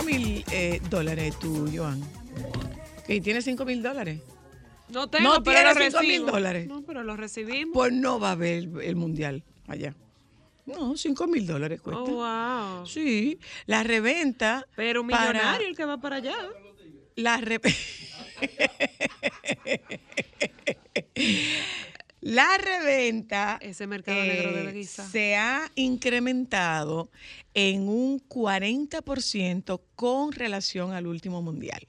tienes 5 mil eh, dólares tú, Joan. ¿Que tienes 5 mil dólares? No tengo, No pero lo tiene cinco mil recibo. dólares. No, pero lo recibimos. Pues no va a haber el, el mundial allá. No, 5 mil dólares cuesta. Oh, wow. Sí, la reventa. Pero para- millonario el que va para allá. La re- La reventa Ese mercado negro de la eh, guisa. se ha incrementado en un 40% con relación al último mundial.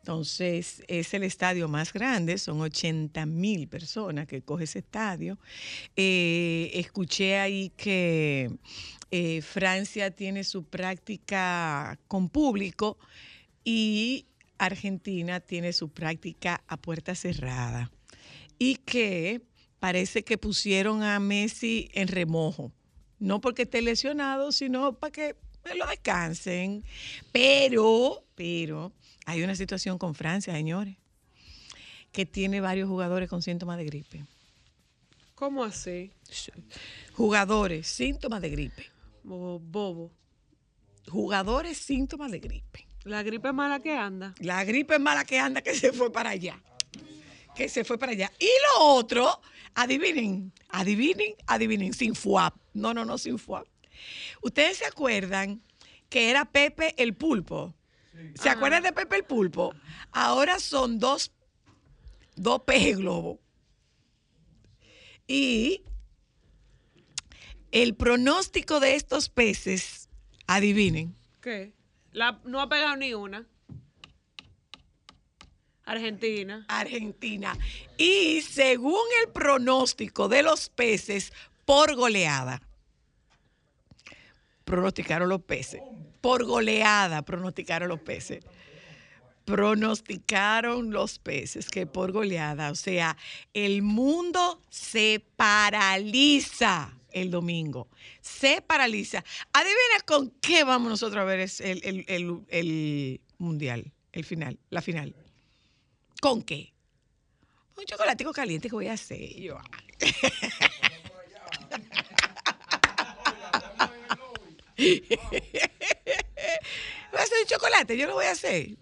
Entonces, es el estadio más grande, son 80 mil personas que coge ese estadio. Eh, escuché ahí que eh, Francia tiene su práctica con público y Argentina tiene su práctica a puerta cerrada. Y que parece que pusieron a Messi en remojo. No porque esté lesionado, sino para que lo descansen. Pero, pero, hay una situación con Francia, señores, que tiene varios jugadores con síntomas de gripe. ¿Cómo así? Jugadores, síntomas de gripe. Bobo. bobo. Jugadores, síntomas de gripe. La gripe mala que anda. La gripe es mala que anda, que se fue para allá. Que se fue para allá. Y lo otro, adivinen, adivinen, adivinen, sin FUAP. No, no, no, sin FUAP. ¿Ustedes se acuerdan que era Pepe el Pulpo? ¿Se acuerdan de Pepe el Pulpo? Ahora son dos, dos pejes globo. Y el pronóstico de estos peces, adivinen, ¿Qué? La, no ha pegado ni una. Argentina. Argentina. Y según el pronóstico de los peces, por goleada. Pronosticaron los peces. Por goleada pronosticaron los peces. Pronosticaron los peces que por goleada, o sea, el mundo se paraliza el domingo. Se paraliza. Adivina con qué vamos nosotros a ver el, el- el- el mundial, el final, la final. ¿Con qué? Un chocolatico caliente que voy a hacer. Voy a hacer chocolate, yo lo voy a hacer.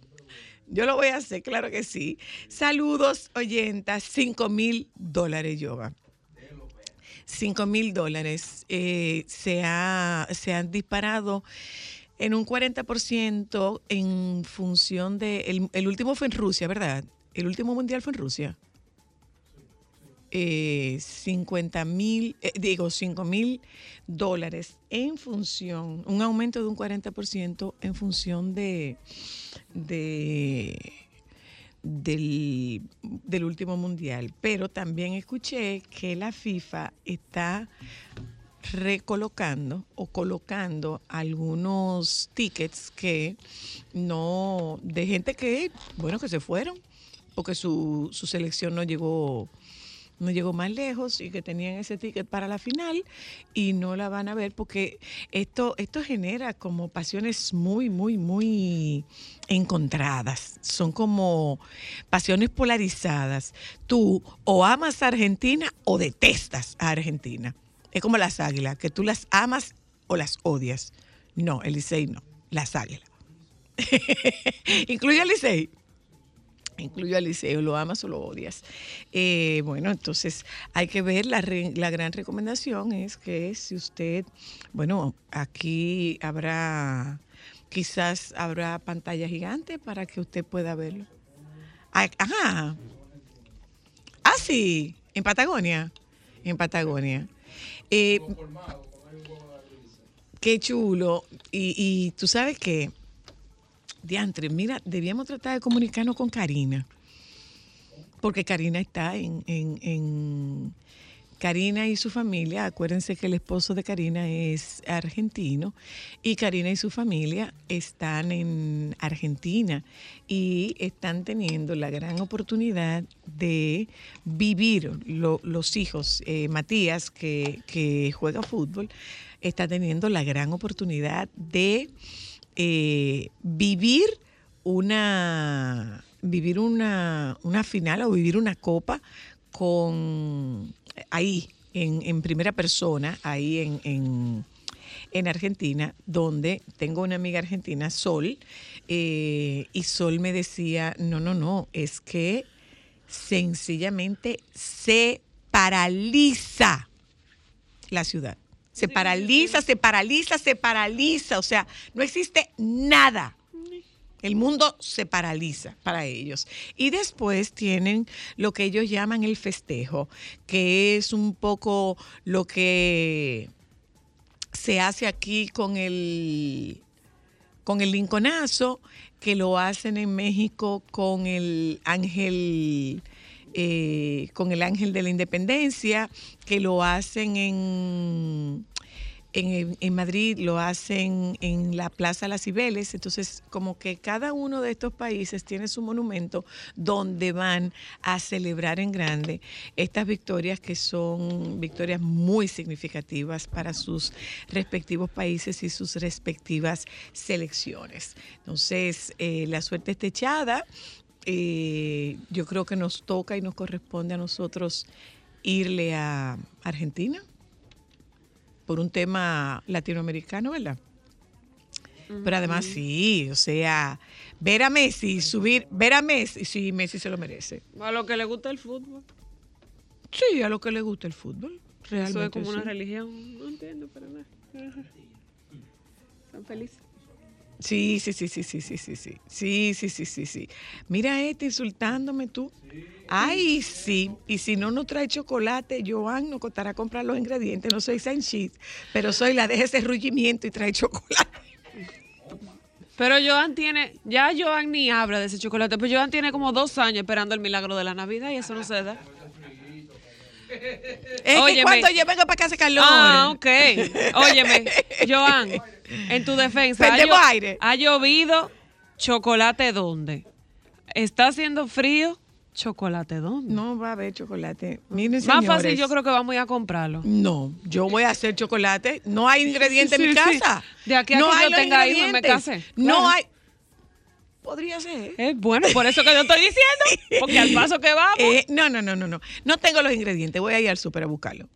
Yo lo voy a hacer, claro que sí. Saludos, oyentas, 5 mil dólares, yoga. 5 mil dólares eh, se, ha- se han disparado en un 40% en función de... El, el último fue en Rusia, ¿verdad? El último mundial fue en Rusia. Eh, 50 mil, eh, digo, 5 mil dólares en función, un aumento de un 40% en función de, de del, del último mundial. Pero también escuché que la FIFA está recolocando o colocando algunos tickets que no, de gente que, bueno, que se fueron, porque su, su selección no llegó, no llegó más lejos y que tenían ese ticket para la final y no la van a ver porque esto, esto genera como pasiones muy, muy, muy encontradas. Son como pasiones polarizadas. Tú o amas a Argentina o detestas a Argentina. Es como las águilas, que tú las amas o las odias. No, el Licey no, las águilas. Incluye al Licey. Incluyo al liceo, lo amas o lo odias. Eh, bueno, entonces hay que ver, la, re- la gran recomendación es que si usted, bueno, aquí habrá, quizás habrá pantalla gigante para que usted pueda verlo. Ah, Ajá. Ah, sí, en Patagonia. En Patagonia. Eh, qué chulo. Y, y tú sabes que, diantre, mira, debíamos tratar de comunicarnos con Karina. Porque Karina está en, en- Karina y su familia, acuérdense que el esposo de Karina es argentino y Karina y su familia están en Argentina y están teniendo la gran oportunidad de vivir lo- los hijos. Eh, Matías, que, que juega fútbol, está teniendo la gran oportunidad de eh, vivir una vivir una, una final o vivir una copa con ahí en, en primera persona, ahí en, en, en Argentina, donde tengo una amiga argentina, Sol, eh, y Sol me decía, no, no, no, es que sencillamente se paraliza la ciudad. Se paraliza, se paraliza, se paraliza. O sea, no existe nada. El mundo se paraliza para ellos. Y después tienen lo que ellos llaman el festejo, que es un poco lo que se hace aquí con el con el linconazo, que lo hacen en México con el ángel eh, con el ángel de la independencia, que lo hacen en en, Madrid lo hacen en la Plaza Las Cibeles, entonces como que cada uno de estos países tiene su monumento donde van a celebrar en grande estas victorias que son victorias muy significativas para sus respectivos países y sus respectivas selecciones. Entonces, eh, la suerte está echada. Eh, yo creo que nos toca y nos corresponde a nosotros irle a Argentina por un tema latinoamericano, ¿verdad? Pero además sí, o sea, ver a Messi, subir, ver a Messi, sí, Messi se lo merece. A lo que le gusta el fútbol. Sí, a lo que le gusta el fútbol, realmente. Eso es como una religión. No entiendo, no. Ajá. Están felices. Sí, sí, sí, sí, sí, sí, sí, sí, sí, sí, sí, sí, sí. Mira este insultándome tú. Ay, sí. Y si no nos trae chocolate, Joan nos costará comprar los ingredientes. No soy Sanchis, pero soy la de ese rullimiento y trae chocolate. Pero Joan tiene, ya Joan ni habla de ese chocolate, pero Joan tiene como dos años esperando el milagro de la Navidad y eso no se da. Es que Óyeme. cuando yo vengo para acá hace calor. Ah, ok. Óyeme, Joan, en tu defensa, ha, llo- aire. ha llovido, chocolate dónde? ¿Está haciendo frío? ¿Chocolate dónde? No va a haber chocolate. Miren, Más fácil yo creo que vamos a ir a comprarlo. No, yo voy a hacer chocolate. No hay ingredientes en mi Sí, sí. casa. De aquí a no que hay yo tenga hijos me case. No Claro. hay. Podría ser. Eh, bueno, por eso que yo estoy diciendo, porque al paso que vamos. Eh, no, no, no, no, no. No tengo los ingredientes. Voy a ir al súper a buscarlo.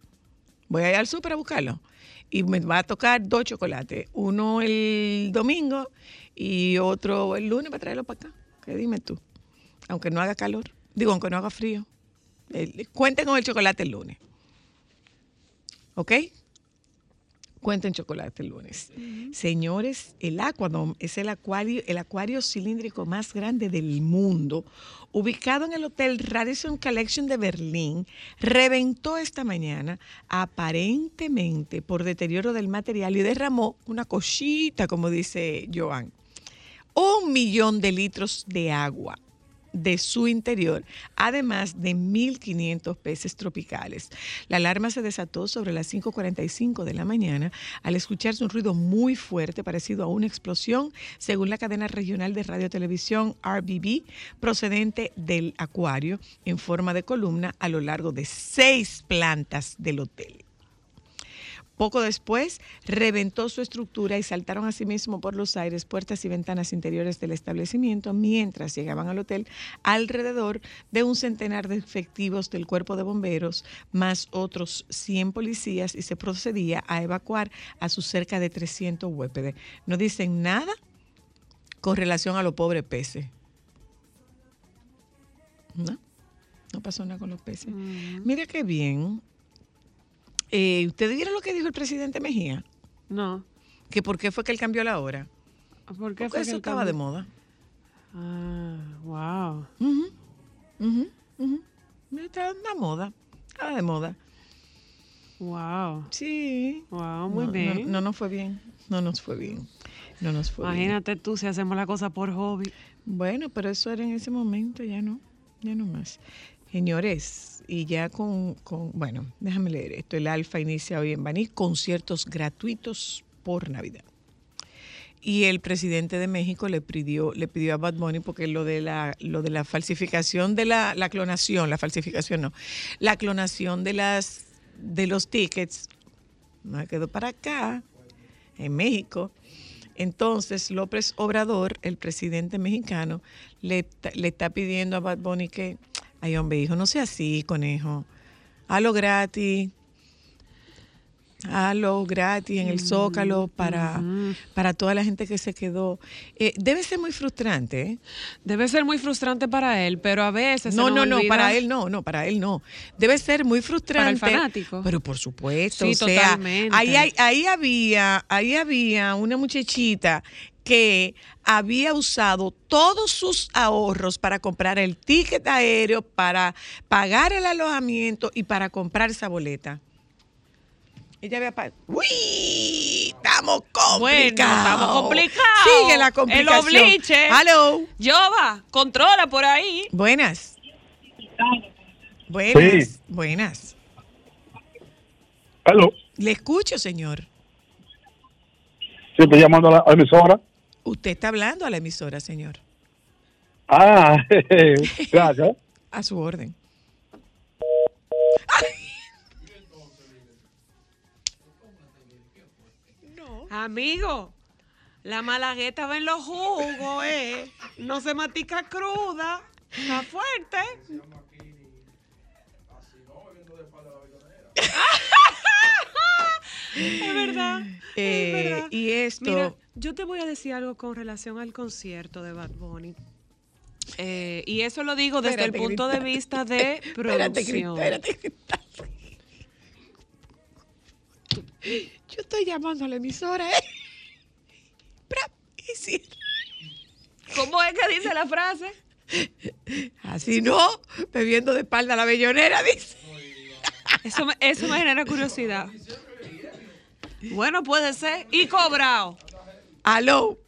Voy a ir al súper a buscarlo. Y me va a tocar dos chocolates. Uno el domingo y otro el lunes para traerlo para acá. ¿Qué dime tú? Aunque no haga calor. Digo, aunque no haga frío. Cuenten con el chocolate el lunes. ¿Ok? Cuenten chocolate el lunes. Señores, el Aquadome es el acuario, el acuario cilíndrico más grande del mundo, ubicado en el Hotel Radisson Collection de Berlín, reventó esta mañana aparentemente por deterioro del material y derramó una cosita, como dice Joan, un millón de litros de agua de su interior, además de 1.500 peces tropicales. La alarma se desató sobre las 5.45 de la mañana al escucharse un ruido muy fuerte parecido a una explosión, según la cadena regional de radio-televisión RBB, procedente del acuario en forma de columna a lo largo de seis plantas del hotel. Poco después, reventó su estructura y saltaron asimismo por los aires puertas y ventanas interiores del establecimiento mientras llegaban al hotel alrededor de un centenar de efectivos del cuerpo de bomberos, más otros 100 policías y se procedía a evacuar a sus cerca de 300 huéspedes. No dicen nada con relación a los pobres peces. ¿No? No pasó nada con los peces. Mira qué bien. Eh, ¿Ustedes vieron lo que dijo el presidente Mejía? No. Que por qué fue que él cambió la hora. ¿Por qué Porque fue eso estaba de moda. Ah, wow. Ujú, ujú, ujú. Estaba de moda. Estaba de moda. Wow. Sí. Wow, muy no, bien. No, no nos fue bien. No nos fue bien. No nos fue bien. Imagínate tú si hacemos la cosa por hobby. Bueno, pero eso era en ese momento, ya no, ya no más. Señores, y ya con, con- bueno, déjame leer esto. El Alfa inicia hoy en Baní conciertos gratuitos por Navidad. Y el presidente de México le pidió, le pidió a Bad Bunny, porque lo de la, lo de la falsificación de la, la clonación, la falsificación no, la clonación de las de los tickets, no quedó para acá, en México. Entonces, López Obrador, el presidente mexicano, le, le está pidiendo a Bad Bunny que, ay hombre, hijo, no sea así, conejo. Halo gratis. Halo, gratis en el Zócalo para, para toda la gente que se quedó. Eh, debe ser muy frustrante, ¿eh? Debe ser muy frustrante para él, pero a veces. No, se no, no, para él no, no, para él no. Debe ser muy frustrante. fanático. Pero por supuesto, Sí, o sea, totalmente. ahí, ahí había, ahí había una muchachita que había usado todos sus ahorros para comprar el ticket aéreo, para pagar el alojamiento y para comprar esa boleta. Ella había pagado. ¡Uy! Estamos complicados. Bueno, estamos complicados. Sigue la El complicación. obliche. Hello. Jova, controla por ahí. Buenas. Buenas. Sí. Buenas. Hello. Le escucho, señor. Sí, estoy llamando a la a la emisora. Usted está hablando a la emisora, señor. Ah, gracias. A su orden. Amigo, la malagueta va en los jugos, ¿eh? No se matica cruda. Está fuerte. es verdad. Eh, es verdad. y esto. Mira, yo te voy a decir algo con relación al concierto de Bad Bunny. Eh, y eso lo digo desde Espérate, el punto de vista de Espérate, producción. Espérate, Cristal. Yo estoy llamando a la emisora, ¿eh? ¿Cómo es que dice la frase? Así no, bebiendo de espalda la bellonera, dice. Eso me, eso me genera curiosidad. Bueno, puede ser. Y cobrado. Aló,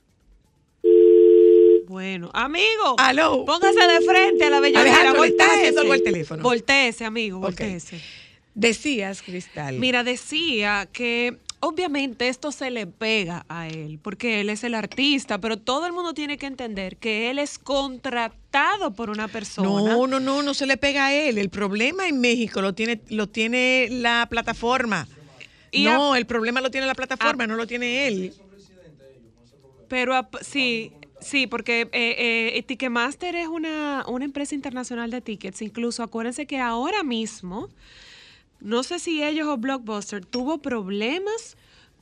Bueno, amigo. aló. Póngase de frente a la bellonera. Algo al teléfono. Voltéese, amigo, Ok. voltéese. Decías, Cristal. Mira, decía que obviamente esto se le pega a él, porque él es el artista, pero todo el mundo tiene que entender que él es contratado por una persona. No, no, no, no se le pega a él. El problema en México lo tiene, lo tiene la plataforma. Y no, a- el problema lo tiene la plataforma, no lo tiene él. Pero sí, sí, porque eh, eh, Ticketmaster es una, una empresa internacional de tickets. Incluso acuérdense que ahora mismo, no sé si ellos o Blockbuster tuvo problemas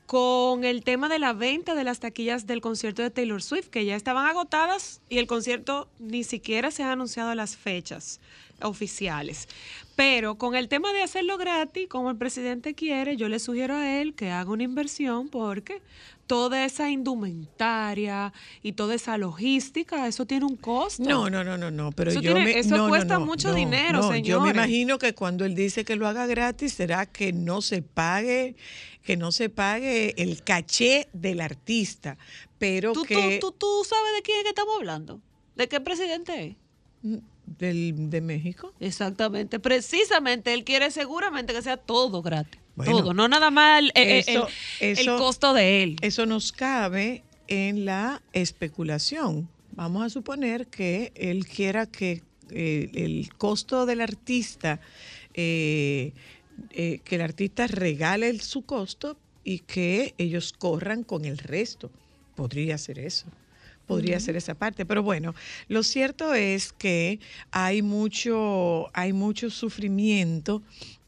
con el tema de la venta de las taquillas del concierto de Taylor Swift, que ya estaban agotadas y el concierto ni siquiera se han anunciado las fechas oficiales. Pero con el tema de hacerlo gratis, como el presidente quiere, yo le sugiero a él que haga una inversión porque toda esa indumentaria y toda esa logística, eso tiene un costo. No, no, no, no, no, pero Eso yo tiene- me, eso no, cuesta no, mucho dinero, no, Yo me imagino que cuando él dice que lo haga gratis, será que no se pague, que no se pague el caché del artista, pero ¿Tú, que tú, tú, tú sabes de quién es que estamos hablando? ¿De qué presidente es? del de México. Exactamente, precisamente, él quiere seguramente que sea todo gratis. Bueno, todo, no nada más el, el- eso- el- el costo de él. Eso nos cabe en la especulación. Vamos a suponer que él quiera que eh, el costo del artista, eh, eh, que el artista regale su costo y que ellos corran con el resto. Podría ser eso. Podría ser esa parte, pero bueno, lo cierto es que hay mucho, hay mucho sufrimiento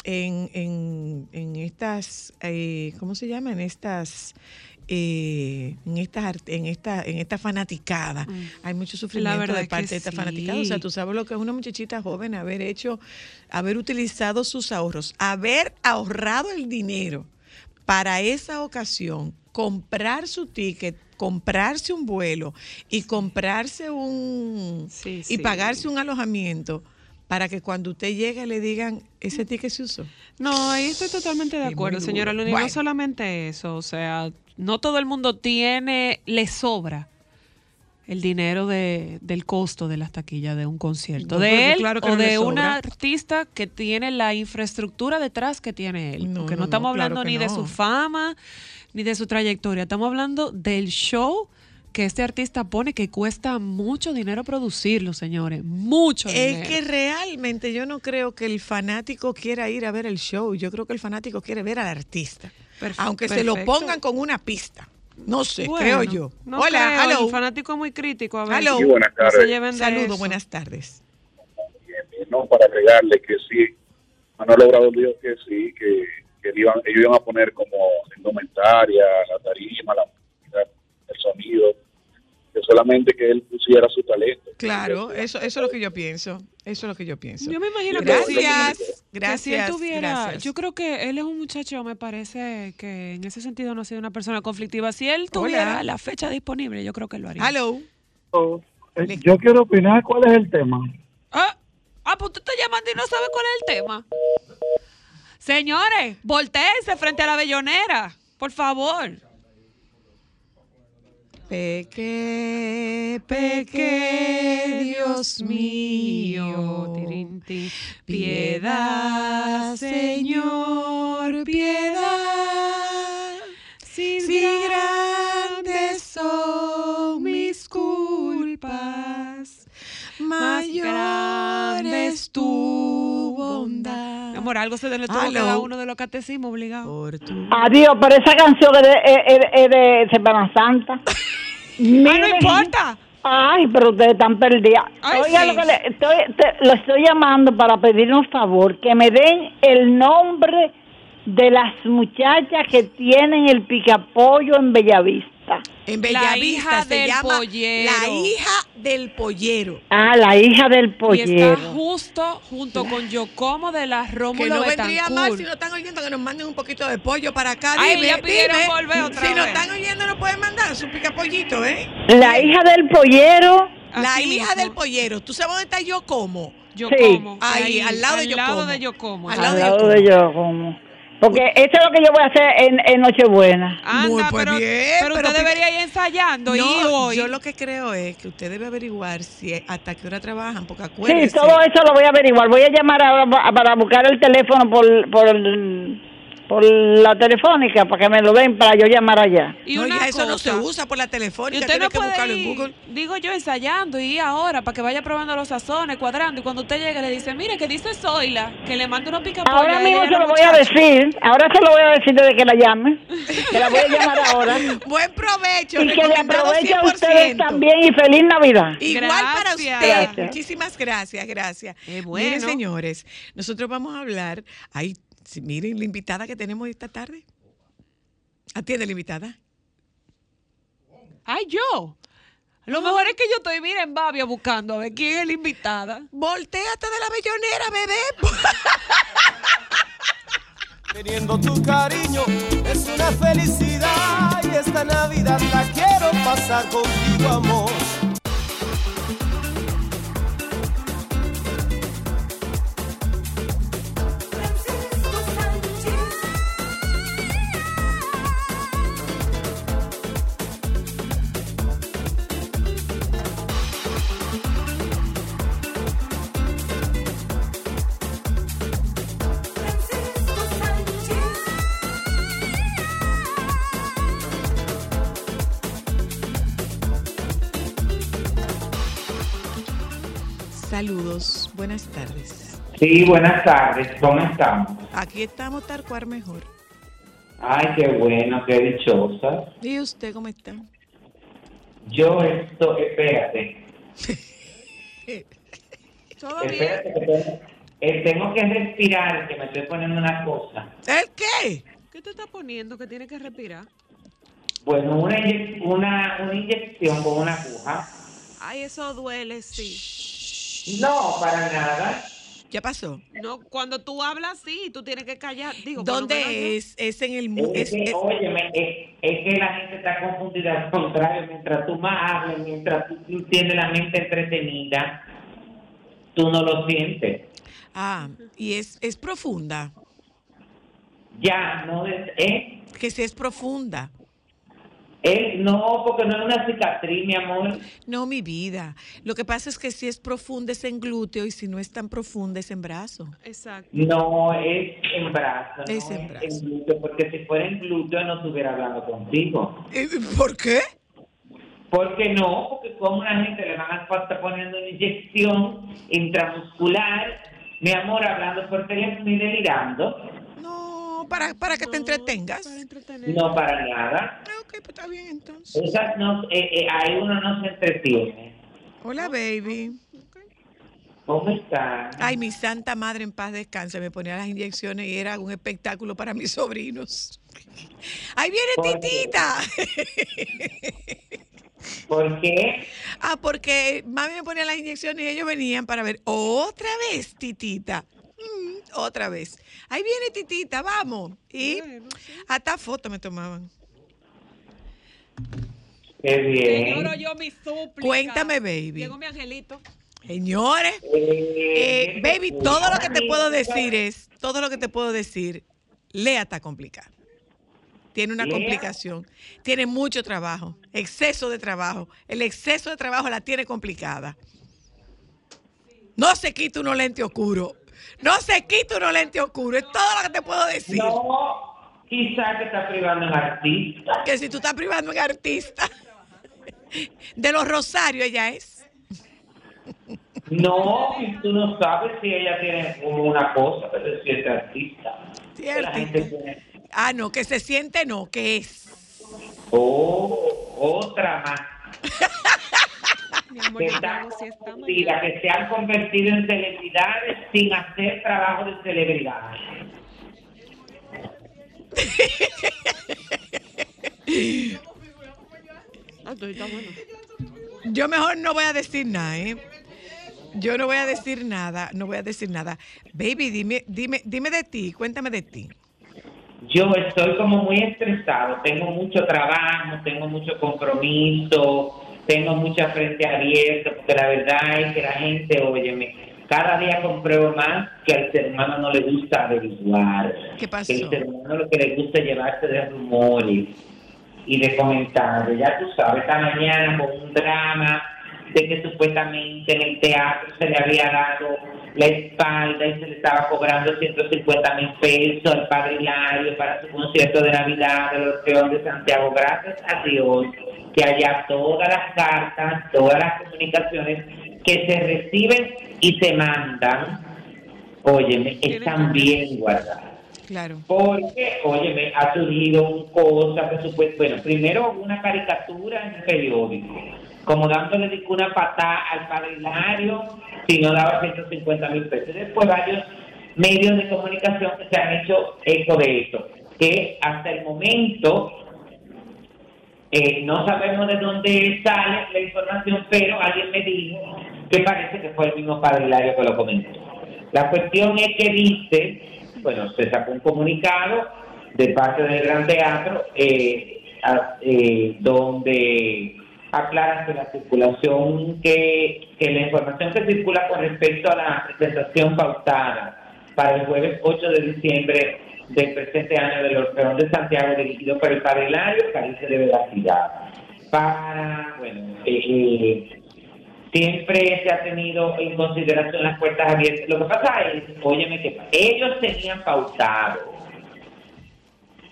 en, en, en estas, eh, ¿cómo se llama? En estas, eh, en estas, art- en esta, en esta fanaticada. Hay mucho sufrimiento de parte de esta fanaticada. O sea, sí. tú sabes lo que es una muchachita joven haber hecho, haber utilizado sus ahorros, haber ahorrado el dinero para esa ocasión, comprar su ticket, comprarse un vuelo y comprarse un Sí, y sí. pagarse un alojamiento para que cuando usted llegue le digan ese ticket se usó. No, ahí estoy totalmente de acuerdo, señora Luni. Bueno. No solamente eso, o sea, no todo el mundo tiene, le sobra el dinero de, del costo de las taquillas de un concierto. No, de él claro que o de un artista que tiene la infraestructura detrás que tiene él. No, Porque no, no, estamos claro hablando ni de su fama, ni de su trayectoria. Estamos hablando del show que este artista pone que cuesta mucho dinero producirlo, señores. Mucho dinero. Es que realmente yo no creo que el fanático quiera ir a ver el show. Yo creo que el fanático quiere ver al artista. Perfe- aunque se lo perfecto. pongan con una pista. No sé, Bueno, creo yo. no Hola, creo, hello. El fanático es muy crítico. A ver, Hello. Sí, buenas tardes. lleven de Saludos, eso. buenas tardes. Bien, bien, No, para agregarle que sí, Manuel Obrador dijo que sí, que que iban, ellos iban a poner como indumentaria, la tarima, la sonido, que solamente que él pusiera su talento. Claro, eso, eso es lo que yo pienso. Eso es lo que yo pienso. Yo me imagino que. Gracias, Que si él gracias, tuviera, gracias. yo creo que él es un muchacho, me parece que en ese sentido no ha sido una persona conflictiva. Si él tuviera Hola. la fecha disponible, yo creo que lo haría. Hello. Eh, Yo quiero opinar cuál es el tema. Ah, ah, pues usted está llamando y no sabe cuál es el tema. Señores, volteense frente a la bellonera, por favor. Peque, peque, Dios mío. Piedad, Señor, piedad. Si Si grandes son mis culpas, mayor es tu bondad. Mi amor, algo se le Aló. cada uno de los catecismos obligado. Por tu Adiós, pero esa canción es de, es- es- es de Semana Santa. Ay, no importa. Ay, pero ustedes están perdidas. Ay, Oiga, sí. lo que le estoy, te- lo estoy llamando para pedir un favor, que me den el nombre de las muchachas que tienen el picapollo en Bellavista. En La Bellavista hija se del llama pollero. La hija del pollero. Ah, la hija del Y está pollero. justo junto con Yocomo de la Que Rómulo no vendría mal si no están oyendo que nos manden un poquito de pollo para acá. Ay, Dime, ya pidieron dime. volver otra Si vez. están oyendo nos pueden mandar su picapollito, ¿eh? La hija del pollero. La Así hija mismo. del pollero. ¿Tú sabes dónde está yo como? Yocomo. Ahí, al lado de al lado Yocomo. de Yocomo. Al Al lado Yocomo. de yo, como. Porque eso es lo que yo voy a hacer en, en Nochebuena. Anda, Muy, pues pero, bien, pero pero usted pica- debería ir ensayando y No, hoy. yo lo que creo es que usted debe averiguar si hasta qué hora trabajan, porque Sí, acuérdese. todo eso lo voy a averiguar. Voy a llamar ahora pa- para buscar el teléfono por, por, el- por la telefónica para que me lo den para yo llamar allá. y no, una ya eso no se usa por la Y telefónica, usted tiene no que buscarlo puede en Google. ir, digo yo, ensayando y ir ahora para que vaya probando los sazones, cuadrando. Y cuando usted llegue le dice, mire, que dice Zoila, que le mande unos pica Ahora mismo se lo voy a decir. Ahora se lo voy a decir desde que la llame. Que la voy a llamar ahora. Buen provecho, Y que le aproveche a 100%. ustedes también y feliz Navidad. Igual para Gracias. usted. Gracias. Muchísimas gracias, gracias. Qué bueno. Miren, señores, nosotros vamos a hablar. Ay, sí, miren la invitada que tenemos esta tarde. Atiende la invitada. Ay, yo. Lo mejor es que yo estoy, mira, en Babia buscando a ver quién es la invitada. Volteate de la bellonera, bebé. Teniendo tu cariño es una felicidad y esta Navidad la quiero pasar contigo, amor. Buenas tardes. Sí, buenas tardes, ¿cómo estamos? Aquí estamos tal cual mejor. Ay, qué bueno, qué dichosa. ¿Y usted cómo está? Yo estoy, espérate, ¿Todo bien? espérate, que tengo, eh, tengo que respirar, que me estoy poniendo una cosa. ¿El qué? ¿Qué te está poniendo que tiene que respirar? Bueno, una, una inyección con una aguja. Ay, eso duele, sí. No, para nada. ¿Ya pasó? No, cuando tú hablas sí, tú tienes que callar. Digo, ¿Dónde es? Es en el... mu- Es, Es, que, es- óyeme, es, es que la gente está confundida al contrario. Mientras tú más hables, mientras tú tienes la mente entretenida, tú no lo sientes. ah, y es, es profunda. Ya, no es... ¿eh? Que si es profunda. Eh, no, porque no es una cicatriz, mi amor. No, mi vida. Lo que pasa es que si es profunda es en glúteo y si no es tan profunda es en brazo. no. Exacto. No es en brazo, no Es es, en brazo. en glúteo, porque si fuera en glúteo no estuviera hablando contigo. Eh, ¿Por qué? ¿Por qué no? Porque como una gente le van a estar poniendo una inyección intramuscular, mi amor, hablando por teléfono y delirando. No, para, para que te entretengas. Para entretener. No para nada. Ok, pues está bien entonces. Esas no, eh, eh, ahí uno no se entretiene. Hola, baby. ¿Cómo están? Ay, mi santa madre en paz descanse, me ponía las inyecciones y era un espectáculo para mis sobrinos. ¡Ahí viene ¿Por qué? Titita! ¿Por qué? Ah, porque mami me ponía las inyecciones y ellos venían para ver otra vez, Titita. Mm, otra vez. Ahí viene Titita, vamos. Y hasta fotos me tomaban. Qué bien. Señoro, yo mi súplica. Cuéntame, baby. Llegó mi angelito. Señores, eh, baby, todo lo que te puedo decir es, todo lo que te puedo decir, Lea está complicada. Tiene una Lea. complicación, tiene mucho trabajo, exceso de trabajo. El exceso de trabajo la tiene complicada. No se quita unos lentes oscuros. No se quita unos lentes oscuros. Es todo lo que te puedo decir. No, quizás que está privando en artista. Que si tú estás privando en artista. De los Rosarios ella es. No, tú no sabes si ella tiene como una cosa, pero si es artista. Sí, La gente artista. tiene, Ah, no, que se siente no, que es. oh, otra más. Mi amor, Que, están que se han convertido en celebridades sin hacer trabajo de celebridades. Yo mejor no voy a decir nada, ¿eh? Yo no voy a decir nada, no voy a decir nada. Baby, dime, dime, dime de ti, cuéntame de ti. Yo estoy como muy estresado, tengo mucho trabajo, tengo mucho compromiso, tengo mucha frente abierta, porque la verdad es que la gente, óyeme, cada día compruebo más que al ser humano no le gusta averiguar. ¿Qué pasó? Que al ser humano lo que le gusta es llevarse de rumores y de comentarios. Ya tú sabes, esta mañana con un drama de que supuestamente en el teatro se le había dado la espalda y se le estaba cobrando 150 mil pesos al padre Hilario para su concierto de Navidad del Orfeón de Santiago. Gracias a Dios que allá todas las cartas, todas las comunicaciones que se reciben y se mandan, óyeme, están bien guardadas. Claro. Porque, óyeme, ha surgido un cosa que supuesto, bueno, primero una caricatura en el periódico, como dándole una patada al padre Hilario si no daba 150 mil pesos. Y Después varios medios de comunicación que se han hecho eco de esto, que hasta el momento eh, no sabemos de dónde sale la información, pero alguien me dijo que parece que fue el mismo padre que lo comentó. La cuestión es que dice, bueno, se sacó un comunicado de parte del Gran Teatro eh, eh, donde aclara que la circulación, que, que la información que circula con respecto a la presentación pautada para el jueves 8 de diciembre del presente año del Orfeón de Santiago, dirigido por el Padre Hilario, carece de veracidad. Para, bueno, eh, eh, siempre se ha tenido en consideración las puertas abiertas. Lo que pasa es, óyeme, que ellos tenían pautado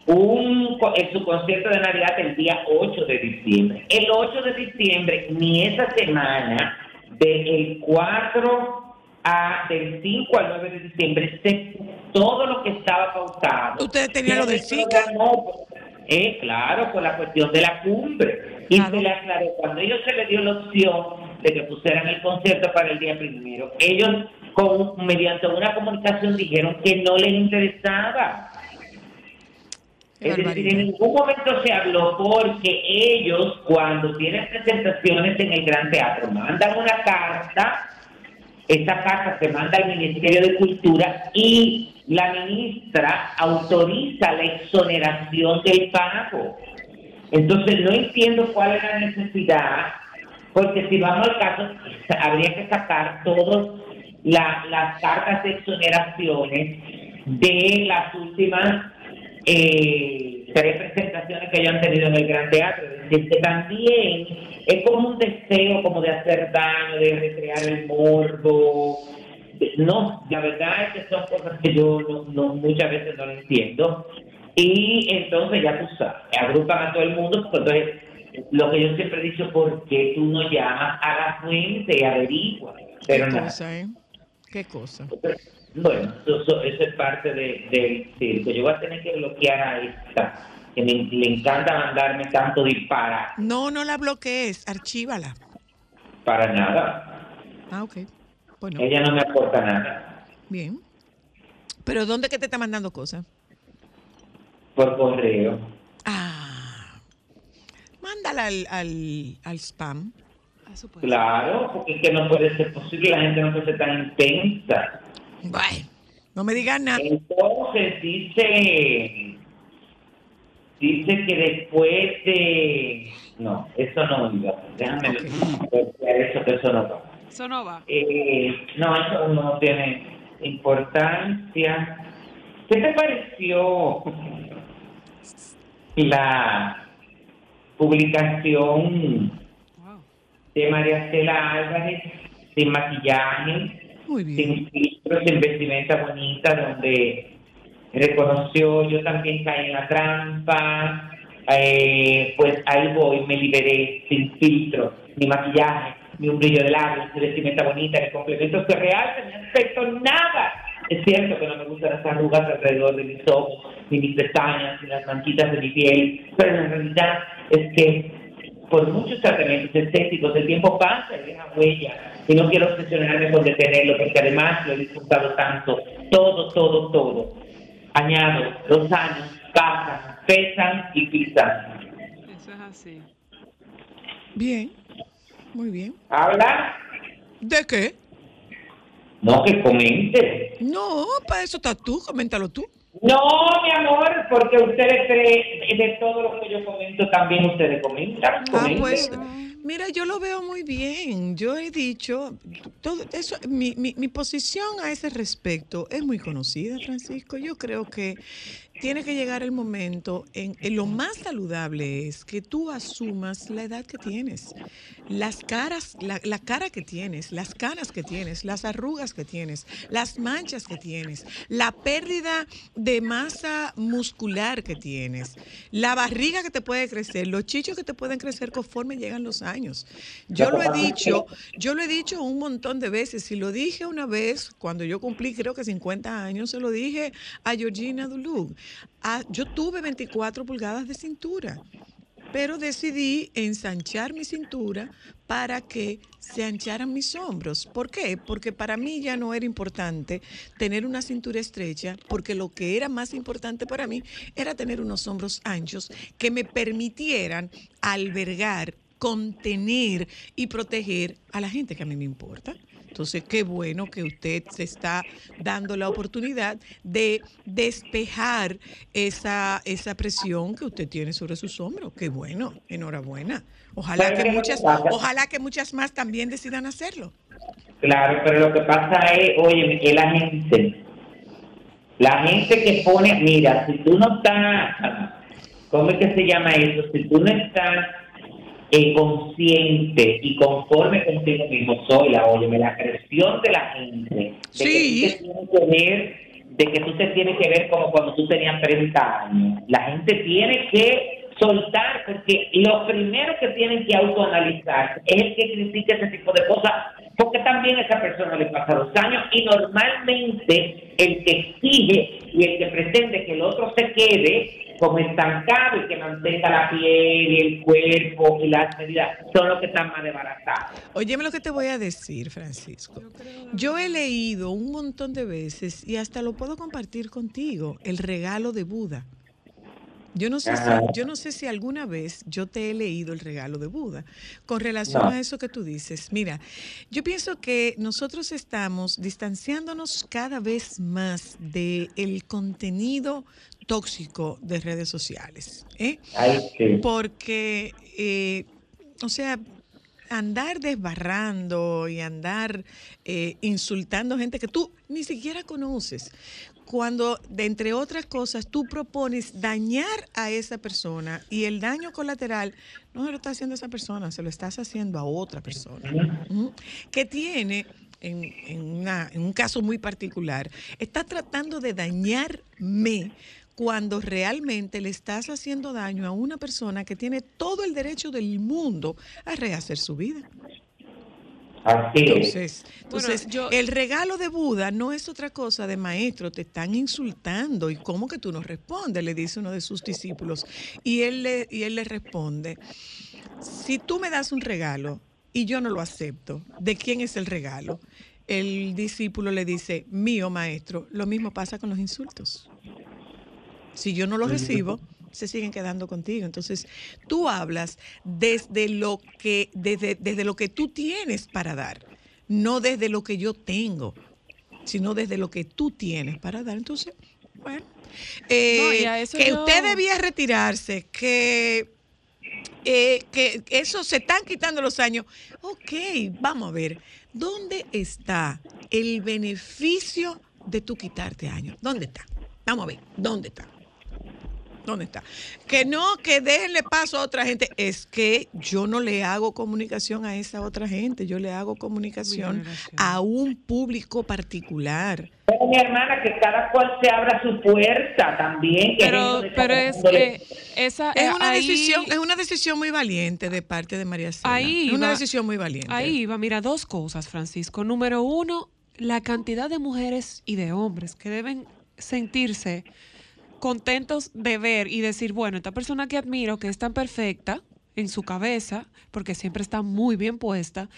un, en su concierto de Navidad el día 8 de diciembre. El 8 de diciembre, ni esa semana, del 4 a, del 5 al 9 de diciembre, se, todo lo que estaba pautado. ¿Ustedes tenían lo del programó, Eh, claro, por la cuestión de la cumbre. Y Claro. se le aclaró, cuando ellos se les dio la opción de que pusieran el concierto para el día primero, ellos con, mediante una comunicación dijeron que no les interesaba. Es decir, en ningún momento se habló porque ellos, cuando tienen presentaciones en el Gran Teatro, mandan una carta, esa carta se manda al Ministerio de Cultura y la ministra autoriza la exoneración del pago. Entonces no entiendo cuál es la necesidad, porque si vamos al caso, habría que sacar todas la- las cartas de exoneraciones de las últimas eh, tres presentaciones que ellos han tenido en el Gran Teatro. Es decir, que también es como un deseo como de hacer daño, de recrear el morbo. No, la verdad es que son cosas que yo no, no- muchas veces no entiendo. Y entonces ya tú sabes, agrupan a todo el mundo, pues entonces lo que yo siempre he dicho, ¿por qué tú no llamas a la fuente y averigua? Pero Qué nada. cosa, ¿eh? Qué cosa. Bueno, eso, eso- eso es parte de- del circo. Yo voy a tener que bloquear a esta, que me, le encanta mandarme tanto dispara. No, no la bloquees, archívala. Para nada. Ah, ok. Bueno, Ella no me aporta nada. bien. Pero ¿dónde que te está mandando cosas? Por correo. Ah, mándala al, al, al spam. Ser. Claro, porque es que no puede ser posible, la gente no puede ser tan intensa. Bueno, no me digas nada. Entonces dice, dice que después de, no, eso no iba. Déjame ver eso que eso no va. Eso no va. Eh, no, eso no tiene importancia. ¿Qué te pareció la publicación de María Estela Álvarez sin maquillaje? Sin filtros, sin vestimenta bonita, donde reconoció, yo también caí en la trampa, eh, pues ahí voy, me liberé sin filtro, ni maquillaje, ni un brillo de labios, ni vestimenta bonita, ni complementos que realcen mi aspecto, nada. Es cierto que no me gustan las arrugas alrededor de mis ojos, ni mis pestañas, ni las manchitas de mi piel, pero en realidad es que por muchos tratamientos estéticos el tiempo pasa y deja huella y no quiero obsesionarme con detenerlo porque además lo he disfrutado tanto todo, todo, todo añado, los años pasan, pesan y pisan Eso es así. Bien. Muy bien. habla, ¿De qué? no que comente No, para eso estás tú, coméntalo tú. No mi amor, porque ustedes creen de todo lo que yo comento también ustedes comentan, Ah, pues, mira, yo lo veo muy bien. Yo he dicho, todo eso, mi, mi, mi posición a ese respecto es muy conocida, Francisco. Yo creo que tiene que llegar el momento en, en lo más saludable es que tú asumas la edad que tienes, las caras, la, la cara que tienes, las canas que tienes, las arrugas que tienes, las manchas que tienes, la pérdida de masa muscular que tienes, la barriga que te puede crecer, los chichos que te pueden crecer conforme llegan los años. Yo lo he dicho, yo lo he dicho un montón de veces y lo dije una vez cuando yo cumplí creo que 50 años, se lo dije a Georgina Duluth. Ah, yo tuve 24 pulgadas de cintura pero decidí ensanchar mi cintura para que se ancharan mis hombros. ¿Por qué? Porque para mí ya no era importante tener una cintura estrecha, porque lo que era más importante para mí era tener unos hombros anchos que me permitieran albergar, contener y proteger a la gente que a mí me importa. Entonces, qué bueno que usted se está dando la oportunidad de despejar esa, esa presión que usted tiene sobre sus hombros. Qué bueno, enhorabuena. Ojalá que ¿qué muchas, ojalá que muchas más también decidan hacerlo. Claro, pero lo que pasa es, oye, es la gente. La gente que pone, mira, si tú no estás, ¿cómo es que se llama eso? Si tú no estás eh, consciente y conforme contigo mismo, soy la, oye, la presión de la gente, de Sí. que tú te tienes que ver, de que tú te tienes que ver como cuando tú tenías 30 años. La gente tiene que soltar, porque lo primero que tienen que autoanalizar es el que critica ese tipo de cosas, porque también a esa persona le pasa los años y normalmente el que exige y el que pretende que el otro se quede como estancado y que mantenga la piel y el cuerpo y las medidas son los que están más desbaratados. Óyeme lo que te voy a decir, Francisco. Yo he leído un montón de veces y hasta lo puedo compartir contigo, el regalo de Buda. Yo no sé si, Ajá. yo no sé si alguna vez yo te he leído el regalo de Buda con relación No. a eso que tú dices. Mira, yo pienso que nosotros estamos distanciándonos cada vez más del contenido tóxico de redes sociales. ¿eh? Ay, sí. Porque, eh, o sea, andar desbarrando y andar eh, insultando gente que tú ni siquiera conoces, cuando, de entre otras cosas, tú propones dañar a esa persona y el daño colateral no se lo está haciendo esa persona, se lo estás haciendo a otra persona, que tiene... En, en una- en un caso muy particular, está tratando de dañarme cuando realmente le estás haciendo daño a una persona que tiene todo el derecho del mundo a rehacer su vida. Así es. Entonces, entonces yo- el regalo de Buda no es otra cosa de maestro, te están insultando y cómo que tú no respondes, le dice uno de sus discípulos. Y él le, y él le responde, si tú me das un regalo y yo no lo acepto, ¿de quién es el regalo? el discípulo le dice, mío maestro, lo mismo pasa con los insultos. Si yo no los recibo, se siguen quedando contigo. Entonces, tú hablas desde lo que, desde, desde lo que tú tienes para dar, no desde lo que yo tengo, sino desde lo que tú tienes para dar. Entonces, bueno, eh, No, que yo- usted debía retirarse, que, eh, que eso se están quitando los años. Ok, vamos a ver, ¿dónde está el beneficio de tú quitarte años? ¿Dónde está? Vamos a ver, ¿dónde está? ¿Dónde está? Que no, que déjenle paso a otra gente. Es que yo no le hago comunicación a esa otra gente, yo le hago comunicación a un público particular. Pero mi hermana, que cada cual se abra su puerta también. Pero, pero es que esa Es eh, una ahí- decisión, es una decisión muy valiente de parte de María Cela. Ahí es una va- decisión muy valiente. Ahí va, mira, dos cosas, Francisco. Número uno, la cantidad de mujeres y de hombres que deben sentirse contentos de ver y decir, bueno, esta persona que admiro, que es tan perfecta en su cabeza, porque siempre está muy bien puesta,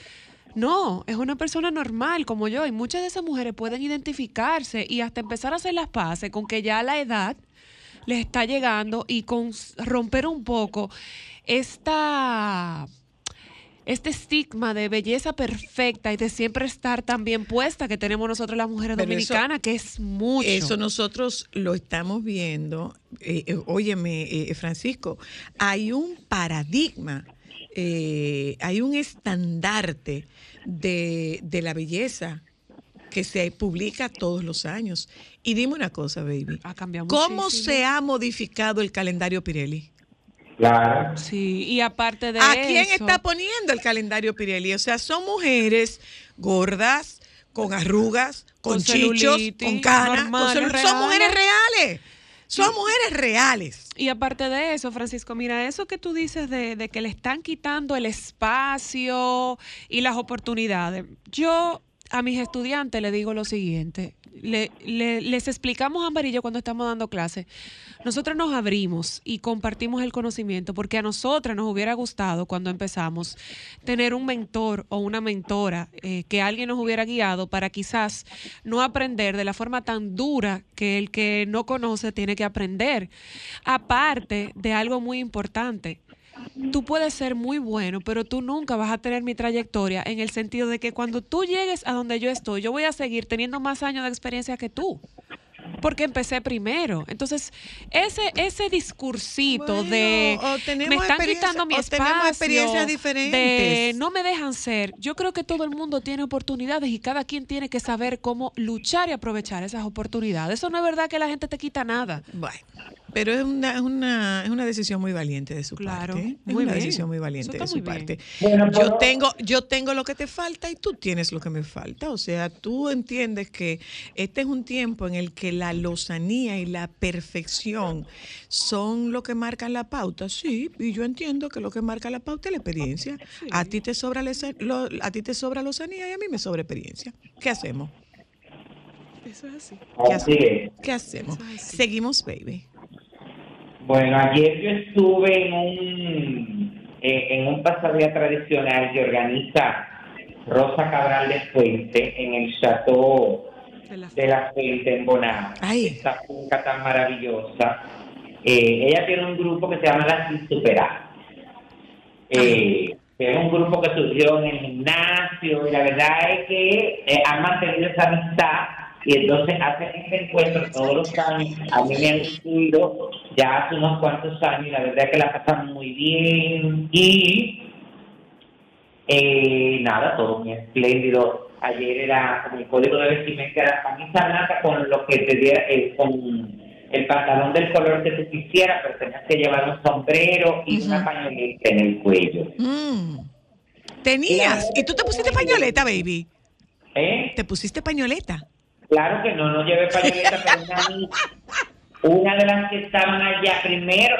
no, es una persona normal como yo. Y muchas de esas mujeres pueden identificarse y hasta empezar a hacer las paces con que ya la edad les está llegando y con romper un poco esta este estigma de belleza perfecta y de siempre estar tan bien puesta que tenemos nosotros las mujeres Pero eso- dominicanas, que es mucho. Eso nosotros lo estamos viendo. Eh, eh, óyeme, eh, Francisco, hay un paradigma, eh, hay un estandarte de, de la belleza que se publica todos los años. Y dime una cosa, baby. Ha cambiado ¿Cómo muchísimo. se ha modificado el calendario Pirelli? Claro. Sí, y aparte de ¿A eso... quién está poniendo el calendario Pirelli? O sea, son mujeres gordas, con arrugas, con, Con chichos, celulitis, con canas. con son mujeres reales. Son mujeres reales. Y aparte de eso, Francisco, mira, eso que tú dices de, de que le están quitando el espacio y las oportunidades. Yo a mis estudiantes les digo lo siguiente. Le- le- les explicamos Amber y yo cuando estamos dando clases. Nosotros nos abrimos y compartimos el conocimiento porque a nosotras nos hubiera gustado cuando empezamos tener un mentor o una mentora eh, que alguien nos hubiera guiado para quizás no aprender de la forma tan dura que el que no conoce tiene que aprender. Aparte de algo muy importante, tú puedes ser muy bueno, pero tú nunca vas a tener mi trayectoria en el sentido de que cuando tú llegues a donde yo estoy, yo voy a seguir teniendo más años de experiencia que tú. Porque empecé primero. Entonces, ese, ese discursito Bueno, de me están quitando mi espacio, de no me dejan ser. Yo creo que todo el mundo tiene oportunidades y cada quien tiene que saber cómo luchar y aprovechar esas oportunidades. Eso no es verdad que la gente te quita nada. Bueno, pero es una, es una, es una decisión muy valiente de su Claro, parte. Es muy una bien. decisión muy valiente de su bien. parte. Bueno, yo pero- tengo, yo tengo lo que te falta y tú tienes lo que me falta. O sea, tú entiendes que este es un tiempo en el que la lozanía y la perfección son lo que marcan la pauta. Sí, y yo entiendo que lo que marca la pauta es la experiencia. A ti te sobra lo- a ti te sobra lozanía y a mí me sobra experiencia. ¿Qué hacemos? Eso es así. ¿Qué Así. ¿Qué hacemos? Eso es así. Seguimos, baby. Bueno, ayer yo estuve en un, eh, en un pasadía tradicional que organiza Rosa Cabral de Fuente en el Chateau De la- Fuente en Bonao. Ay. Esta finca tan maravillosa. Eh, ella tiene un grupo que se llama Las Insuperables. Eh, que es un grupo que surgió en el gimnasio y la verdad es que eh, han mantenido esa amistad y entonces hacen este encuentro todos los años. A mí me han incluido ya hace unos cuantos años y la verdad es que la pasan muy bien y eh, nada, todo muy espléndido. Ayer era como el código de vestimenta era camisa blanca con lo que te diera, eh, con el pantalón del color que tú quisieras, pero tenías que llevar un sombrero y una pañoleta en el cuello. Mm. Tenías. ¿Y tú te pusiste pañoleta, baby? ¿Eh? ¿Te pusiste pañoleta? Claro que no, no llevé pañoleta, pero una, una de las que estaban allá, primero,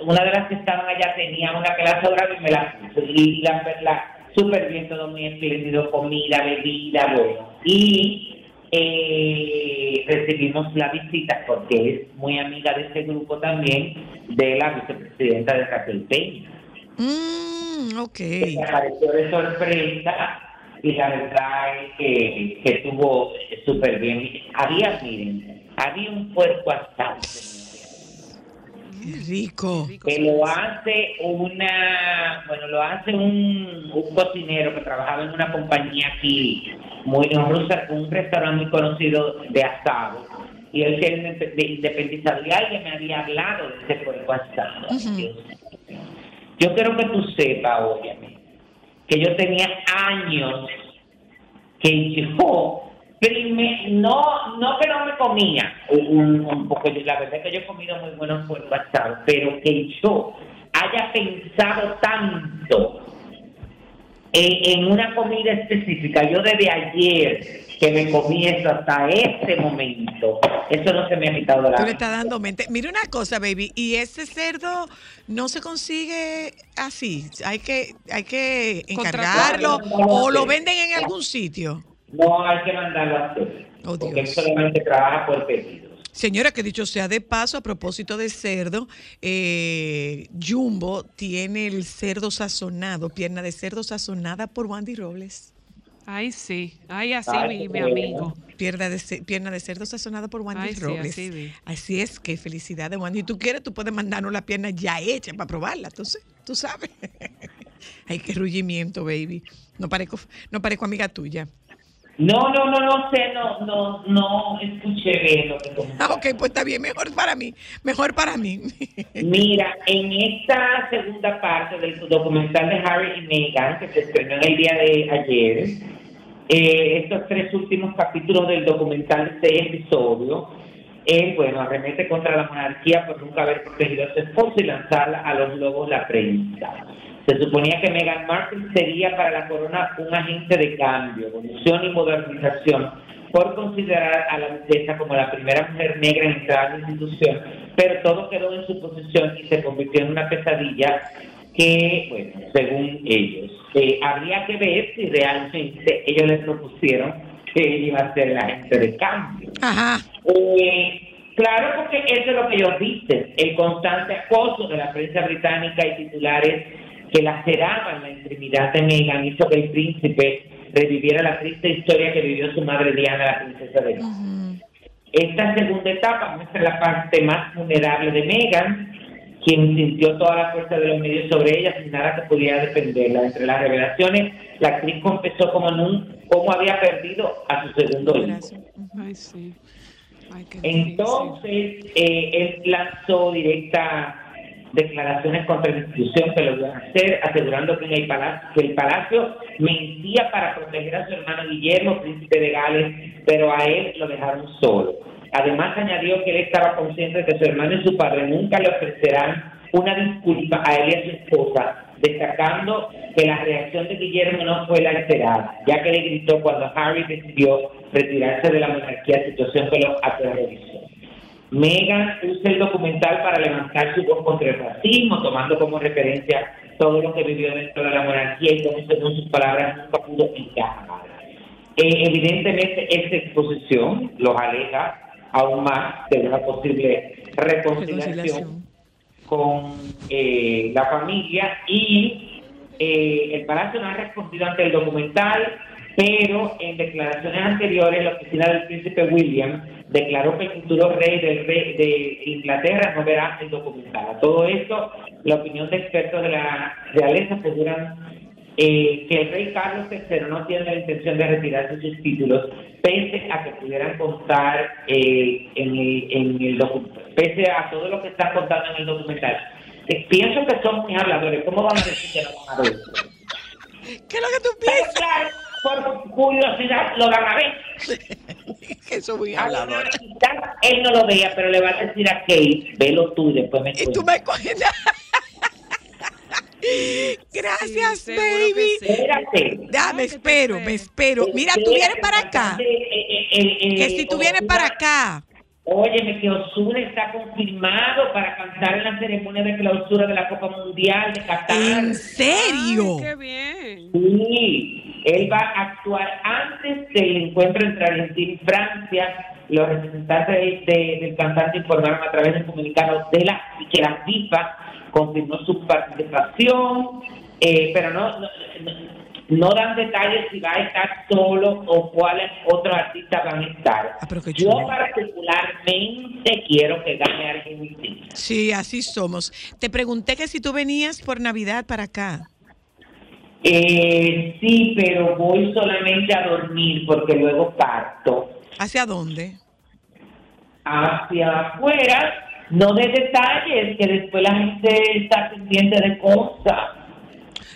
una de las que estaban allá tenía una la sobraba y me la. Y la, la súper bien, todo muy espléndido, comida, bebida, bueno. Y eh, recibimos la visita, porque es muy amiga de ese grupo también, de la vicepresidenta de Raquel Peña. Mm, ok. que apareció de sorpresa y la verdad es que, que estuvo súper bien. Había, miren, había un puerco asado. Qué rico. que lo hace una, bueno, lo hace un, un cocinero que trabajaba en una compañía aquí, muy en rusa, un restaurante muy conocido de asado. Y él se independizado y alguien me había hablado de ese puerco asado. Dios mío. Yo quiero que tú sepas, obviamente, que yo tenía años que yo no no que no me comía. Un, poco la verdad es que yo he comido muy buenos puerco asado pero que yo haya pensado tanto en, en una comida específica yo desde ayer que me comí eso hasta este momento eso no se me ha quitado la Tú le estás dando mente. Mira una cosa, baby. Y ese cerdo no se consigue así. Hay que, hay que encargarlo o lo venden en algún sitio. no hay que mandarlo a hacer Oh, porque él Dios. solamente trabaja por pedidos Señora, que dicho sea de paso, a propósito de cerdo, eh, Jumbo tiene el cerdo sazonado, pierna de cerdo sazonada por Wandy Robles. Ay, sí. Ay, así Ay, vi, mi amigo. Pierna de, ce- pierna de cerdo sazonada por Wandy Ay, sí, Robles. así es que felicidades, Wandy. Si tú quieres, tú puedes mandarnos la pierna ya hecha para probarla. Tú, sé- tú sabes. Ay, qué rullimiento, baby. No parezco, no parezco amiga tuya. No no no no sé no no no escuché bien lo que Ah, comentaste. ok, pues está bien. Mejor para mí. Mejor para mí. Mira, en esta segunda parte del documental de Harry y Meghan, que se estrenó en el día de ayer, eh, estos tres últimos capítulos del documental de seis episodios, él, bueno, arremete contra la monarquía por nunca haber protegido a su esposo y lanzarla a los lobos la prensa. Se suponía que Meghan Markle sería para la corona un agente de cambio, evolución y modernización, por considerar a la duquesa como la primera mujer negra en entrar a la institución, pero todo quedó en su posición y se convirtió en una pesadilla que, bueno, según ellos, eh, habría que ver si realmente ellos les propusieron que él iba a ser el agente de cambio. Ajá. Eh, claro, porque eso es lo que ellos dicen, el constante acoso de la prensa británica y titulares que laceraban la intimidad de Meghan hizo que el príncipe reviviera la triste historia que vivió su madre Diana, la princesa de. Ujú. Esta segunda etapa muestra la parte más vulnerable de Meghan, quien sintió toda la fuerza de los medios sobre ella sin nada que pudiera defenderla. Entre las revelaciones, la actriz confesó como, nun- cómo había perdido a su segundo hijo. Ay, sí. Ay. Entonces, eh, él lanzó directas declaraciones contra la institución que lo iban a hacer, asegurando que, en el palacio, que el palacio mentía para proteger a su hermano Guillermo, príncipe de Gales, pero a él lo dejaron solo. Además, añadió que él estaba consciente de que su hermano y su padre nunca le ofrecerán una disculpa a él y a su esposa, destacando que la reacción de Guillermo no fue la esperada, ya que le gritó cuando Harry decidió retirarse de la monarquía, situación que lo aterrorizó. Meghan usa el documental para levantar su voz contra el racismo, tomando como referencia todo lo que vivió dentro de la monarquía y según sus palabras nunca pudo encajar. Eh, evidentemente esta exposición los aleja aún más de una posible reconciliación Reconciliación. con eh, la familia y eh, el Palacio no ha respondido ante el documental, pero en declaraciones anteriores la oficina del príncipe William declaró que el futuro rey del rey de Inglaterra no verá el documental. A todo esto, la opinión de expertos de la realeza aseguran eh, que el rey Carlos III no tiene la intención de retirarse sus títulos, pese a que pudieran contar eh, en el, en el pese a todo lo que está contando en el documental. Eh, pienso que son mis habladores, ¿cómo van a decir que no van a ver? ¿Qué es lo que tú piensas? claro, por curiosidad lo van a ver. Que soy muy quizás él no lo vea, pero le va a decir a Kate, velo tú y después me Y tú me cuentas. Gracias, Sí, baby. sí. Espérate. Ya, me espero, me espero. Mira, tú vienes para acá. Que si tú vienes para acá. Óyeme, que Osuna está confirmado para cantar en la ceremonia de clausura de la Copa Mundial de Qatar. ¿En serio? Ay, qué bien. Sí, él va a actuar antes del encuentro entre Argentina y Francia. Los representantes de- de- del cantante informaron a través del comunicado de la que la FIFA confirmó su participación, eh, pero no, no- no- dan detalles si va a estar solo o cuáles otros artistas van a estar. Ah, Yo particularmente quiero que gane Argentina. Sí, así somos. Te pregunté que si tú venías por Navidad para acá. Eh, sí, pero voy solamente a dormir porque luego parto ¿Hacia dónde? hacia afuera. No de detalles, que después la gente está pendiente de cosas.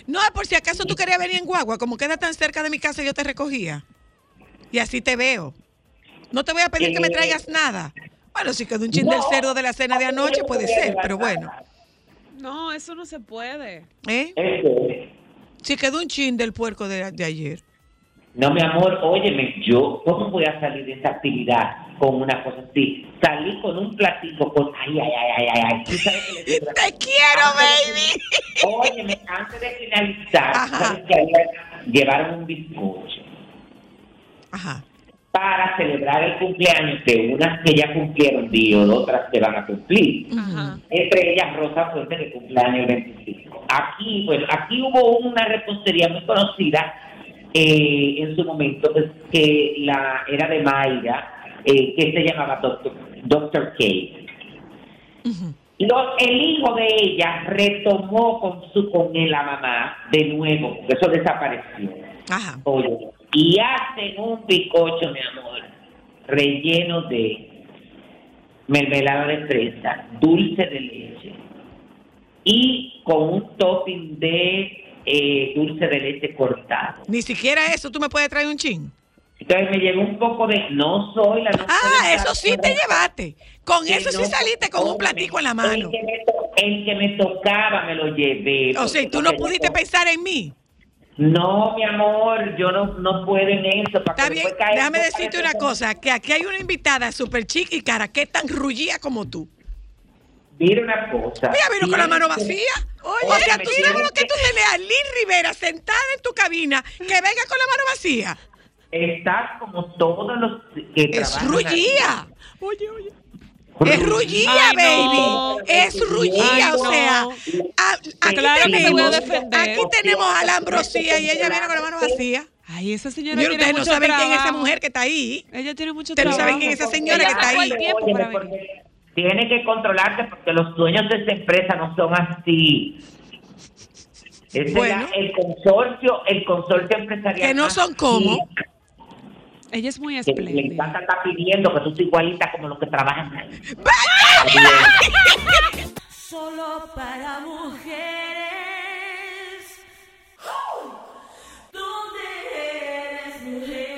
No, por si acaso tú querías venir en guagua, como queda tan cerca de mi casa, yo te recogía. Y así te veo. No te voy a pedir que me Eh, traigas nada. Bueno, si quedó un chin del cerdo de la cena de anoche, puede ser, pero bueno. No, eso no se puede. ¿Eh? Eso. Si quedó un chin del puerco de, de ayer. No, mi amor, óyeme, yo, ¿cómo voy a salir de esta actividad con una cosa así? Salí con un platito con, ay, ay, ay, ay, ay. ¿Tú sabes le digo? ¡Te quiero, baby! Óyeme, antes de finalizar. ¿sabes que llevaron un bizcocho Ajá. para celebrar el cumpleaños de unas que ya cumplieron día y otras que van a cumplir. Ajá. Entre ellas Rosa Fuente de cumpleaños el 25. Aquí, bueno, aquí hubo una repostería muy conocida eh, en su momento pues, que la era de Mayra, eh, que se llamaba Doctor, Doctor. Lo- el hijo de ella retomó con su con la mamá de nuevo, porque eso desapareció. Ajá. Oye, y hacen un picocho, mi amor, relleno de mermelada de fresa, dulce de leche y con un topping de eh, dulce de leche cortado. Ni siquiera eso tú me puedes traer un chin. Entonces me llevó un poco de no soy la Ah, eso sí te llevaste. Con eso sí no, saliste con un platico en la mano. El que, me, to- el que me tocaba me lo llevé. O sea, tú no yo- pudiste pensar en mí. No, mi amor, yo no, no puedo en eso. para Está que bien, déjame decirte una cosa, que aquí hay una invitada súper chica y cara que es tan rullía como tú. Mira una cosa. Ella vino con la mano vacía. Oye, Oye, o sea, tú sabes lo que tú tienes a Liz Rivera sentada en tu cabina, que venga con la mano vacía. Estás como todos los que Es trabajan rullía. Oye, oye. Es rullía, no. baby. Es rullía, o sea. no. a- aquí, Claro tenemos, aquí tenemos a la ambrosía y ella viene con la mano vacía. Ay, esa señora Señor, tiene ustedes no mucho saben quién es esa mujer que está ahí. Ella tiene mucho Ustedes no trabajo. saben quién es esa señora Ella que está ahí. tiempo Óyeme, para venir. Tiene que controlarte porque los dueños de esa empresa no son así. Ese es Bueno. la- el consorcio, el consorcio empresarial. Que no son como. Ella es muy espléndida. encanta estar pidiendo que tú seas igualita como los que trabajan ahí. Solo para mujeres. ¿Dónde eres mujer?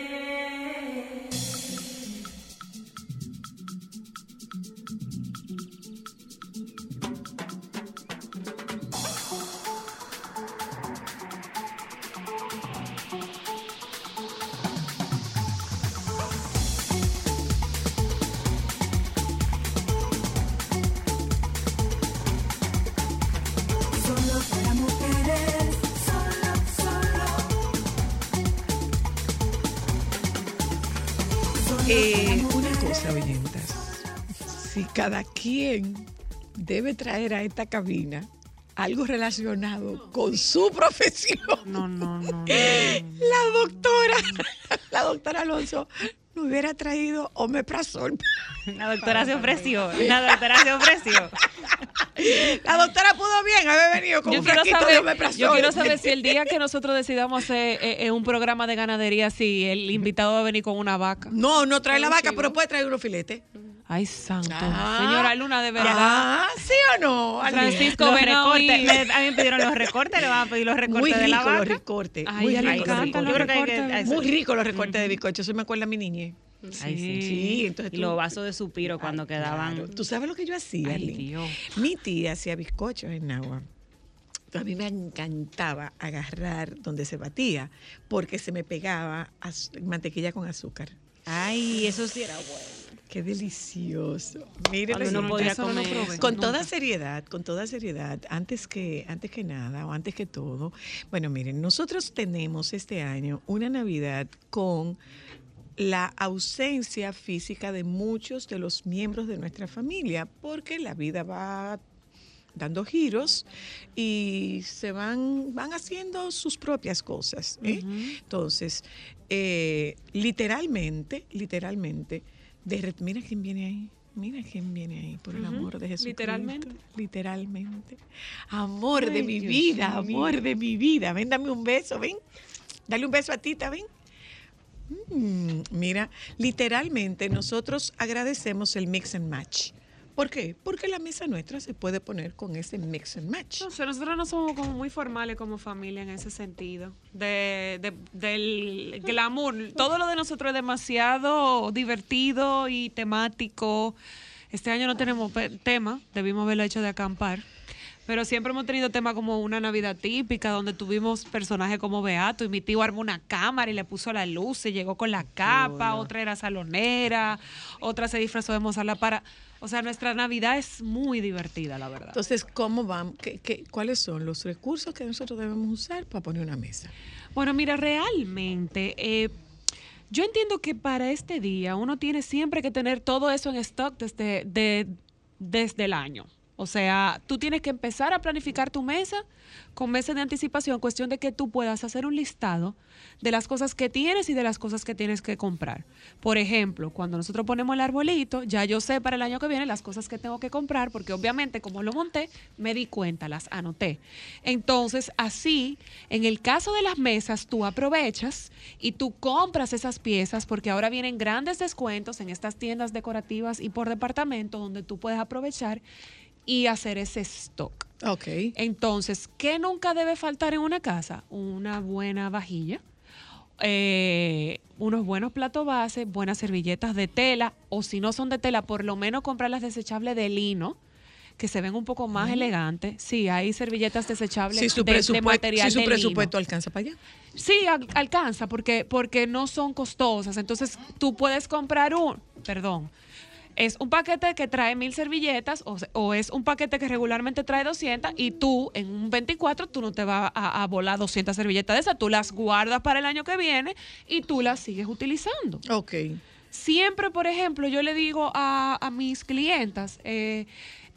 Eh, una cosa, oyentas. Si cada quien debe traer a esta cabina algo relacionado con su profesión. No, no, no. no. La doctora, la doctora Alonso, no hubiera traído omeprazol. La doctora se ofreció. La doctora se ofreció. La doctora pudo bien haber venido con Yo un quiero, de saber, omeprazol. yo quiero saber si el día que nosotros decidamos hacer eh, eh, un programa de ganadería, si el invitado va a venir con una vaca. No, no trae la vaca, pero puede traer unos filetes. Ay, santo. Ah. Señora Luna, de verdad. Ah, ¿sí o no? Francisco, Los recortes. a mí me pidieron los recortes, le van a pedir los recortes Muy de la rico los vaca. recortes. Ay, muy rico los recortes. Yo creo que hay que- recortes. eso- Muy rico los recortes de bizcocho, eso me acuerda a mi niñez. Ay, sí. Sí, entonces Y tú- los vasos de supiro cuando quedaban. Claro. ¿Tú sabes lo que yo hacía, Ay? Dios. Mi tía hacía bizcochos en agua. A mí me encantaba agarrar donde se batía porque se me pegaba mantequilla con azúcar. Ay, eso sí era bueno. Qué delicioso. Mire, Cuando uno no, podía no comer. con Nunca. toda seriedad, con toda seriedad, antes que, antes que nada o antes que todo, bueno, miren, nosotros tenemos este año una Navidad con la ausencia física de muchos de los miembros de nuestra familia, porque la vida va dando giros y se van, van haciendo sus propias cosas. ¿eh? Entonces, eh, literalmente, literalmente, de mira quién viene ahí. Mira quién viene ahí, por el amor de Jesús. literalmente. Literalmente. Amor de mi Dios vida, amor mío. de mi vida. Ven, dame un beso, ven. Dale un beso a Tita, ven. Mm, mira, literalmente nosotros agradecemos el mix and match. ¿Por qué? Porque la mesa nuestra se puede poner con ese mix and match. No sé, nosotros no somos como muy formales como familia en ese sentido. De, de- del glamour. Todo lo de nosotros es demasiado divertido y temático. Este año no tenemos tema, debimos haberlo hecho de acampar. Pero siempre hemos tenido temas como una Navidad típica, donde tuvimos personajes como Beato, y mi tío armó una cámara y le puso la luz, y llegó con la capa, otra era salonera, otra se disfrazó de Mozart La para. O sea, nuestra Navidad es muy divertida, la verdad. Entonces, ¿cómo van? ¿Qué, qué- cuáles son los recursos que nosotros debemos usar para poner una mesa? Bueno, mira, realmente, eh, yo entiendo que para este día uno tiene siempre que tener todo eso en stock desde, de- desde el año. O sea, tú tienes que empezar a planificar tu mesa con meses de anticipación, cuestión de que tú puedas hacer un listado de las cosas que tienes y de las cosas que tienes que comprar. Por ejemplo, cuando nosotros ponemos el arbolito, ya yo sé para el año que viene las cosas que tengo que comprar, porque obviamente como lo monté, me di cuenta, las anoté. Entonces, así, en el caso de las mesas, tú aprovechas y tú compras esas piezas, porque ahora vienen grandes descuentos en estas tiendas decorativas y por departamento, donde tú puedes aprovechar y hacer ese stock. Ok. Entonces, ¿qué nunca debe faltar en una casa? Una buena vajilla, eh, unos buenos platos base, buenas servilletas de tela, o si no son de tela, por lo menos comprar las desechables de lino, que se ven un poco más elegantes. Sí, hay servilletas desechables Si su, de- material si su de lino. presupuesto alcanza para allá. Sí, al- alcanza, porque, porque no son costosas. Entonces, tú puedes comprar un, perdón, es un paquete que trae mil servilletas o, o es un paquete que regularmente trae 200 y tú en un 24 tú no te vas a, a volar 200 servilletas de esas, tú las guardas para el año que viene y tú las sigues utilizando. Ok. Siempre, por ejemplo, yo le digo a, a mis clientas, eh,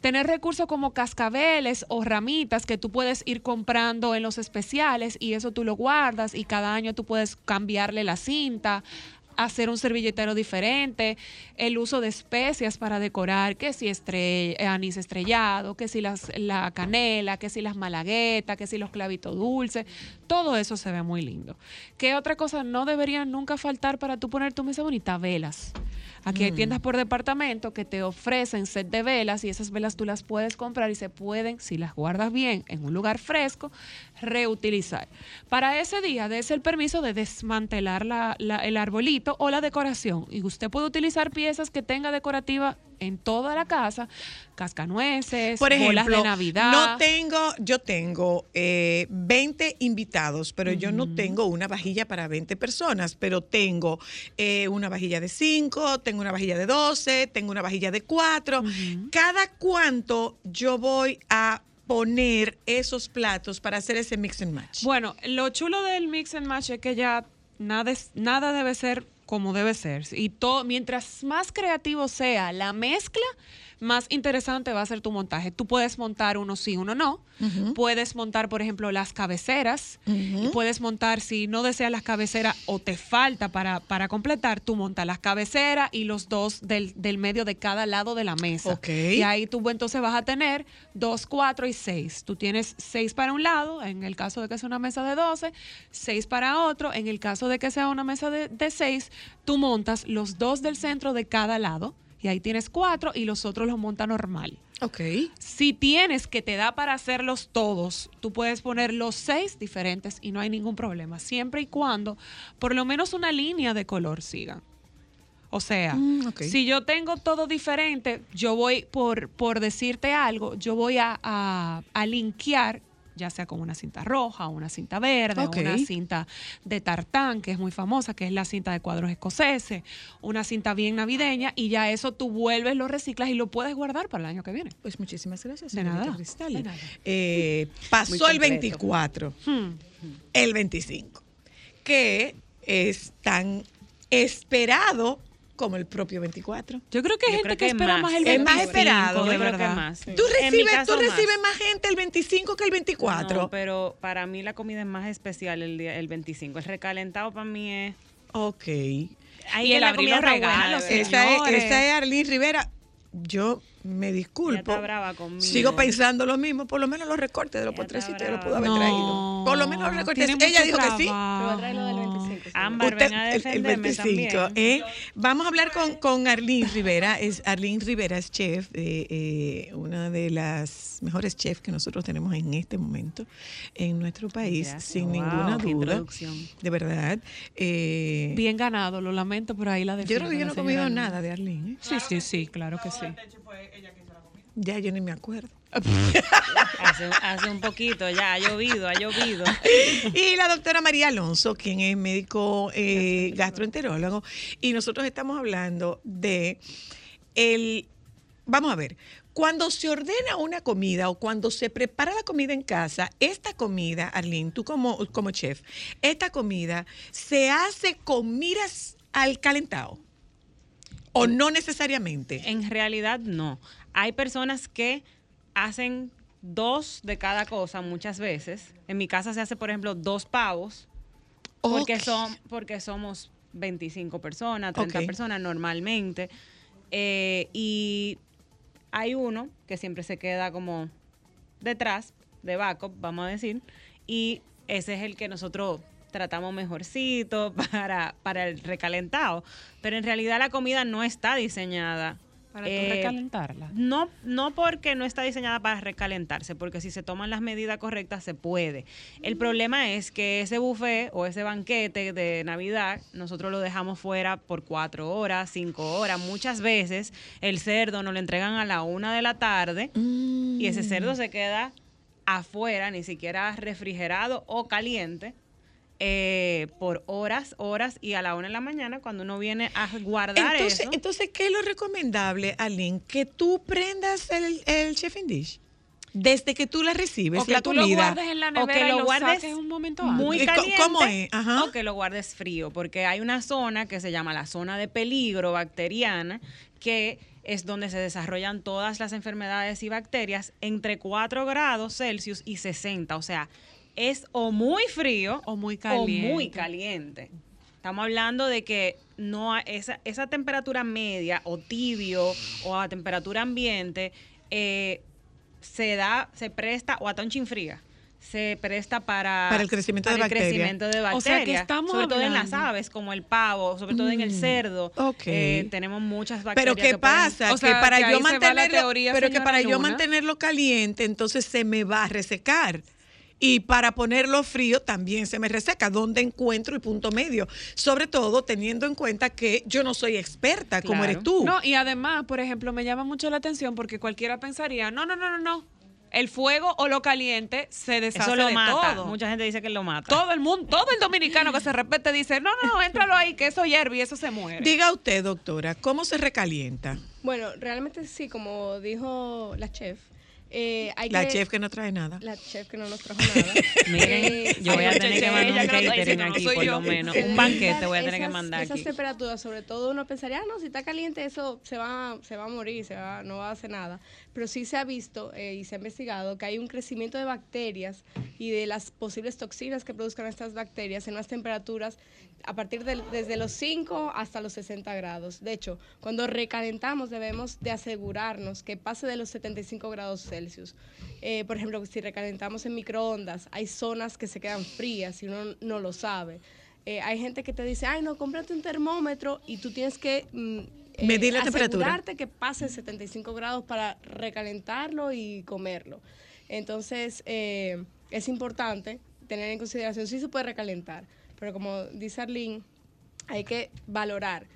tener recursos como cascabeles o ramitas que tú puedes ir comprando en los especiales y eso tú lo guardas y cada año tú puedes cambiarle la cinta hacer un servilletero diferente, el uso de especias para decorar, que si eh, anís estrellado, que si las, la canela, que si las malaguetas, que si los clavitos dulces, todo eso se ve muy lindo. ¿Qué otra cosa no debería nunca faltar para tú poner tu mesa bonita? Velas. Aquí hay Mm. tiendas por departamento que te ofrecen set de velas y esas velas tú las puedes comprar y se pueden, si las guardas bien en un lugar fresco, reutilizar. Para ese día, des el permiso de desmantelar la- la- el arbolito o la decoración. Y usted puede utilizar piezas que tenga decorativa en toda la casa, cascanueces, Por ejemplo, bolas de Navidad. no tengo, yo tengo eh, 20 invitados, pero yo no tengo una vajilla para 20 personas, pero tengo eh, una vajilla de 5, tengo una vajilla de 12, tengo una vajilla de 4. ¿Cada cuánto yo voy a poner esos platos para hacer ese mix and match? Bueno, lo chulo del mix and match es que ya nada, es- nada debe ser como debe ser. Y todo, mientras más creativo sea la mezcla, más interesante va a ser tu montaje. Tú puedes montar uno sí, uno no. Puedes montar, por ejemplo, las cabeceras. Puedes montar, si no deseas las cabeceras o te falta para, para completar, tú montas las cabeceras y los dos del, del medio de cada lado de la mesa. Ok. Y ahí tú entonces vas a tener dos, cuatro y seis. Tú tienes seis para un lado, en el caso de que sea una mesa de 12, seis para otro. En el caso de que sea una mesa de, de seis, tú montas los dos del centro de cada lado. Y ahí tienes cuatro y los otros los monta normal. Ok. Si tienes que te da para hacerlos todos, tú puedes poner los seis diferentes y no hay ningún problema, siempre y cuando por lo menos una línea de color siga. O sea, Mm, si yo tengo todo diferente, yo voy, por, por decirte algo, yo voy a, a, a linkear, ya sea con una cinta roja, una cinta verde, una cinta de tartán, que es muy famosa, que es la cinta de cuadros escoceses, una cinta bien navideña, y ya eso tú vuelves, lo reciclas y lo puedes guardar para el año que viene. Pues muchísimas gracias, De nada, Cristal. de nada. Eh, pasó el completo. 24, Hmm. el 25, que es tan esperado como el propio 24. Yo creo que hay gente que, que espera más. más el Es más 25, esperado, de creo que verdad. más. ¿Tú recibes, tú recibes más. más gente el 25 que el 24? No, pero para mí la comida es más especial el día el 25. El recalentado para mí es Ok. ahí Y el abrir los regalos, verdad. Esa es, esa es Arlene Rivera. Yo me disculpo. Ella está brava conmigo. Sigo pensando lo mismo. Por lo menos los recortes de los está yo los pudo haber No, traído. Por lo menos los recortes. tiene Ella dijo que sí. Pero va a traer lo del 25. sí. Ámbar, Usted- ven a el- el, defenderme 25, también. ¿eh? Vamos a hablar con, con Arlene Rivera. Es, Arlene Rivera es chef, eh, eh, una de las mejores chefs que nosotros tenemos en este momento en nuestro país, Gracias. sin Wow, ninguna duda. De verdad. Eh, Bien ganado, lo lamento, pero ahí la yo defiendo. creo que yo no he comido nada de Arlene. ¿eh? Sí, sí, sí, claro que sí. Ya yo ni me acuerdo. Hace, hace un poquito ya, ha llovido, ha llovido. Y la doctora María Alonso, quien es médico eh, gastroenterólogo, y nosotros estamos hablando de el, vamos a ver, cuando se ordena una comida o cuando se prepara la comida en casa, esta comida, Arlene, tú como, como chef, esta comida se hace con miras al calentado. O no necesariamente. En realidad no. Hay personas que hacen dos de cada cosa muchas veces. En mi casa se hace, por ejemplo, dos pavos porque son porque somos 25 personas, 30 Ok. personas normalmente. Eh, y hay uno que siempre se queda como detrás, de backup, vamos a decir, y ese es el que nosotros tratamos mejorcito para, para el recalentado. Pero en realidad la comida no está diseñada. Para eh, recalentarla. no, no porque no está diseñada para recalentarse, porque si se toman las medidas correctas se puede. El problema es que ese buffet o ese banquete de Navidad, nosotros lo dejamos fuera por cuatro horas, cinco horas. Muchas veces el cerdo nos lo entregan a la una de la tarde y ese cerdo se queda afuera, ni siquiera refrigerado o caliente. Eh, por horas, horas y a la una de la mañana cuando uno viene a guardar Entonces, eso. entonces, ¿qué es lo recomendable, Arlene? Que tú prendas el, el chefing dish desde que tú la recibes, O que la tú lo guardes en la o nevera que y lo guardes saques un momento antes. muy ¿Y co- caliente cómo es? Ajá. o que lo guardes frío, porque hay una zona que se llama la zona de peligro bacteriana, que es donde se desarrollan todas las enfermedades y bacterias entre 4 grados Celsius y 60, o sea, es o muy frío O muy o caliente. muy caliente. Estamos hablando de que no esa, esa temperatura media o tibio o a temperatura ambiente eh, se da, se presta, o a tonchin fría, se presta para, Para el crecimiento de el bacterias. crecimiento de O sea, que estamos sobre todo en las aves, como el pavo, sobre todo en el Mm, cerdo. eh, tenemos muchas bacterias. Pero ¿qué que pueden- pasa? o sea, que para que yo mantenerlo, teoría, pero que para yo mantenerlo caliente, entonces se me va a resecar. Y para ponerlo frío también se me reseca. ¿Dónde encuentro el punto medio? Sobre todo teniendo en cuenta que yo no soy experta como Claro. eres tú. No, y además, por ejemplo, me llama mucho la atención porque cualquiera pensaría, no, no, no, no, no. El fuego o lo caliente se deshace Eso lo de mata. todo. Mucha gente dice que lo mata. Todo el mundo, todo el dominicano que se respete dice, no, no, no, éntralo ahí, que eso hierve y eso se muere. Diga usted, doctora, ¿cómo se recalienta? Bueno, realmente sí, como dijo la chef. Eh, hay La que- chef que no trae nada. La chef que no nos trajo nada. Miren, Eh, yo voy a tener que mandar un catering no aquí, por yo. lo menos. Un banquete voy a tener que esas- mandar Esas aquí. temperaturas, sobre todo uno pensaría, ah, no, si está caliente eso se va, se va a morir, se va, no va a hacer nada. Pero sí se ha visto eh, y se ha investigado que hay un crecimiento de bacterias y de las posibles toxinas que produzcan estas bacterias en unas temperaturas a partir de desde los 5 hasta los 60 grados. De hecho, cuando recalentamos debemos de asegurarnos que pase de los 75 grados Celsius. Eh, por ejemplo, si recalentamos en microondas, hay zonas que se quedan frías y uno no lo sabe. Eh, hay gente que te dice, ay, no, cómprate un termómetro y tú tienes que mm, eh, Medir la temperatura. asegurarte que pase 75 grados para recalentarlo y comerlo. Entonces, eh, es importante tener en consideración, sí se puede recalentar, pero como dice Arlene, hay que valorar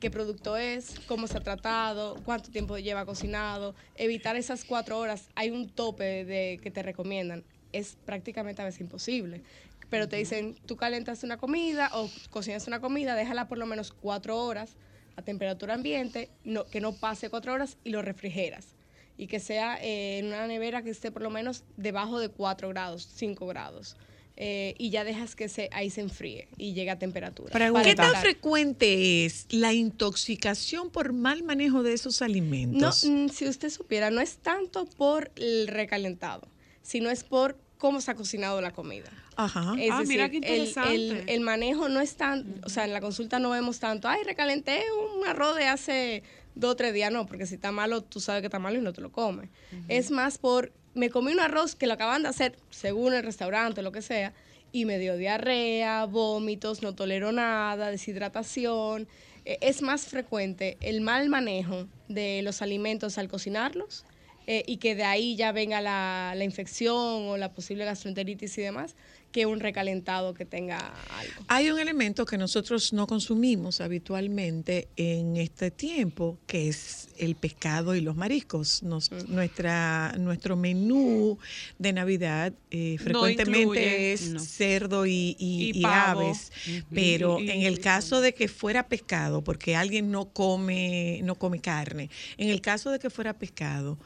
qué producto es, cómo se ha tratado, cuánto tiempo lleva cocinado, evitar esas cuatro horas. Hay un tope de que te recomiendan. Es prácticamente a veces imposible. Pero te dicen, tú calentas una comida o cocinas una comida, déjala por lo menos cuatro horas a temperatura ambiente, no, que no pase cuatro horas y lo refrigeras. Y que sea eh, en una nevera que esté por lo menos debajo de 4 grados, 5 grados. Eh, y ya dejas que se, ahí se enfríe y llegue a temperatura. Pregunta. ¿Qué tan frecuente es la intoxicación por mal manejo de esos No, alimentos? mm, si usted supiera, no es tanto por el recalentado, sino es por cómo se ha cocinado la comida. Ajá. Es Ah, decir, mira qué interesante. El, el manejo no es tan, o sea, en la consulta no vemos tanto, ay, recalenté un arroz de hace dos o tres días, no, porque si está malo, tú sabes que está malo y no te lo comes. Es más por, me comí un arroz que lo acaban de hacer, según el restaurante, lo que sea, y me dio diarrea, vómitos, no tolero nada, deshidratación. Eh, Es más frecuente el mal manejo de los alimentos al cocinarlos eh, y que de ahí ya venga la, la infección o la posible gastroenteritis y demás, que un recalentado que tenga algo. Hay un elemento que nosotros no consumimos habitualmente en este tiempo, que es el pescado y los mariscos. Nos- nuestra, nuestro menú de Navidad eh, frecuentemente incluye, es no. cerdo y, y- Y y pavo. aves, pero Y- en el caso de que fuera pescado, porque alguien no come, no come carne, en el caso de que fuera pescado,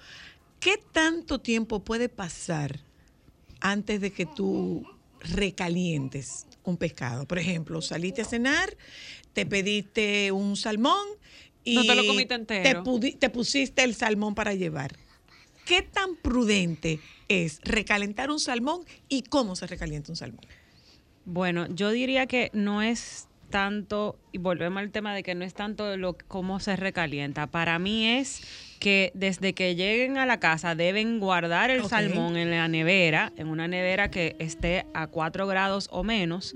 ¿qué tanto tiempo puede pasar antes de que tú recalientes un pescado. Por ejemplo, saliste a cenar, te pediste un salmón y No te lo comiste entero. Te, pudi- te pusiste el salmón para llevar. ¿Qué tan prudente es recalentar un salmón y cómo se recalienta un salmón? Bueno, yo diría que no es tanto, y volvemos al tema de que no es tanto lo cómo se recalienta. Para mí es que desde que lleguen a la casa deben guardar el salmón en la nevera, en una nevera que esté a 4 grados o menos,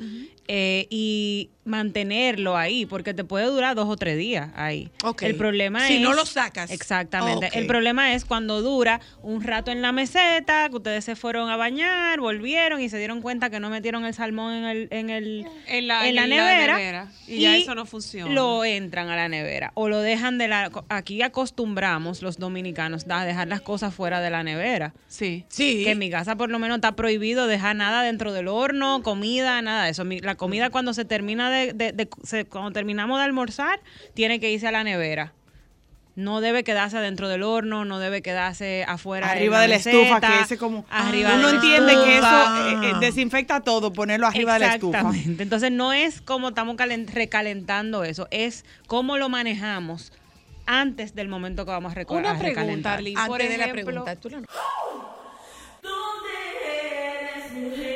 eh, y mantenerlo ahí, porque te puede durar dos o tres días ahí. El problema Si es... no lo sacas. Exactamente. El problema es cuando dura un rato en la meseta, que ustedes se fueron a bañar, volvieron y se dieron cuenta que no metieron el salmón en el, en el En la, en la nevera, Y, ya eso no funciona. Lo entran a la nevera o lo dejan de la. Aquí acostumbramos los dominicanos a dejar las cosas fuera de la nevera. Sí. Sí. Que en mi casa por lo menos está prohibido dejar nada dentro del horno, comida, nada de eso. Mi- La comida cuando se termina de, de- de- se- cuando terminamos de almorzar, tiene que irse a la nevera. No debe quedarse dentro del horno, no debe quedarse afuera. arriba de la meseta, estufa, que ese como arriba de uno la entiende que eso eh, eh, desinfecta todo, ponerlo arriba de la estufa. Exactamente. Entonces no es como estamos calen- recalentando eso, es cómo lo manejamos antes del momento que vamos a, reco- Una a pregunta. Arlene. Antes por de la ejemplo, pregunta, tú la no- ¿Dónde eres mujer?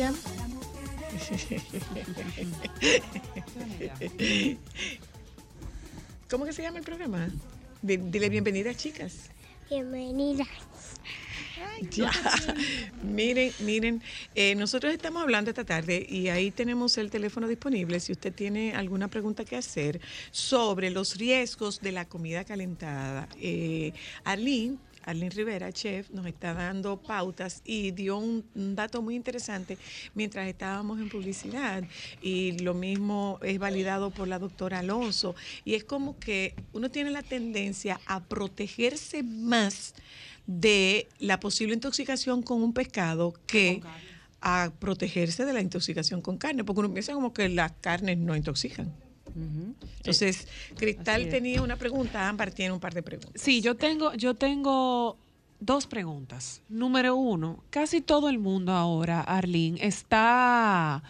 ¿Cómo que se llama? ¿Cómo que se llama el programa? Di- Dile bienvenida, chicas. Bienvenida. Ya. miren, miren, eh, nosotros estamos hablando esta tarde y ahí tenemos el teléfono disponible si usted tiene alguna pregunta que hacer sobre los riesgos de la comida calentada. Eh, Arlene, Arlene Rivera, chef, nos está dando pautas y dio un, un dato muy interesante mientras estábamos en publicidad. Y lo mismo es validado por la doctora Alonso. Y es como que uno tiene la tendencia a protegerse más de la posible intoxicación con un pescado que a protegerse de la intoxicación con carne, porque uno piensa como que las carnes no intoxican. Entonces, Cristal tenía una pregunta, Ámbar tiene un par de preguntas. Sí, yo tengo, yo tengo dos preguntas. Número uno, casi todo el mundo ahora, Arlene, está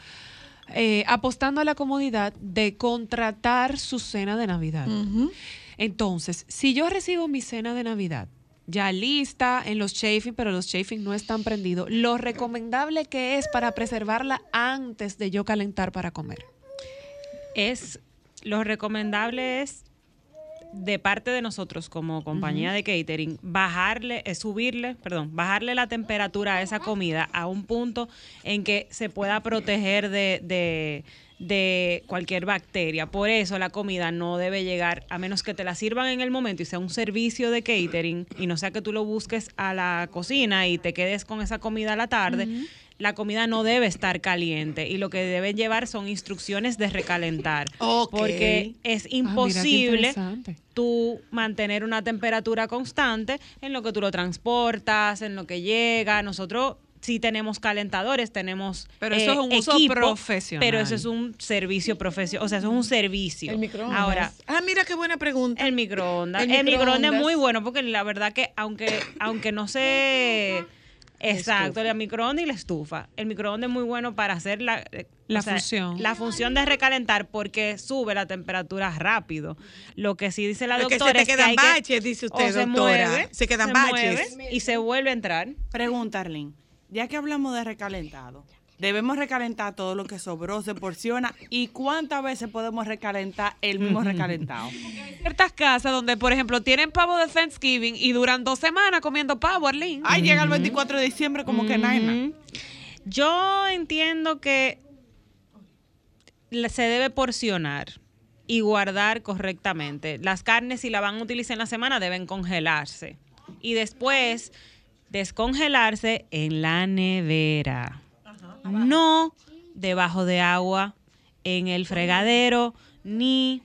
eh, apostando a la comodidad de contratar su cena de Navidad. Entonces, si yo recibo mi cena de Navidad ya lista en los chafing, pero los chafing no están prendidos, lo recomendable que es para preservarla antes de yo calentar para comer. Es lo recomendable es de parte de nosotros como compañía de catering bajarle, eh, subirle, perdón, bajarle la temperatura a esa comida a un punto en que se pueda proteger de, de, de cualquier bacteria. Por eso la comida no debe llegar, a menos que te la sirvan en el momento y sea un servicio de catering y no sea que tú lo busques a la cocina y te quedes con esa comida a la tarde. La comida no debe estar caliente y lo que debe llevar son instrucciones de recalentar. Ok. Porque es Ah, mira, imposible tú mantener una temperatura constante en lo que tú lo transportas, en lo que llega. Nosotros sí tenemos calentadores, tenemos Pero eso eh, es un uso equipo, profesional. Pero eso es un servicio profesional, o sea, eso es un servicio. El microondas. Ahora, Ah, mira qué buena pregunta. el microondas. El El, microondas es muy bueno porque la verdad que aunque aunque no se Exacto, el microondas y la estufa. El microondas es muy bueno para hacer la, eh, La función. La función de recalentar porque sube la temperatura rápido. Lo que sí dice la se doctora que quedan hay que- baches, dice usted, o se doctora. mueve, Se quedan baches. mueve y se vuelve a entrar. Pregunta, Arlene. Ya que hablamos de recalentado, debemos recalentar todo lo que sobró, se porciona. ¿Y cuántas veces podemos recalentar el mismo recalentado? ciertas casas donde, por ejemplo, tienen pavo de Thanksgiving y duran dos semanas comiendo pavo, Arlene. Ay, llega el 24 de diciembre como que nada. Yo entiendo que se debe porcionar y guardar correctamente. Las carnes, si la van a utilizar en la semana, deben congelarse. Y después descongelarse en la nevera. No debajo de agua, en el fregadero, ni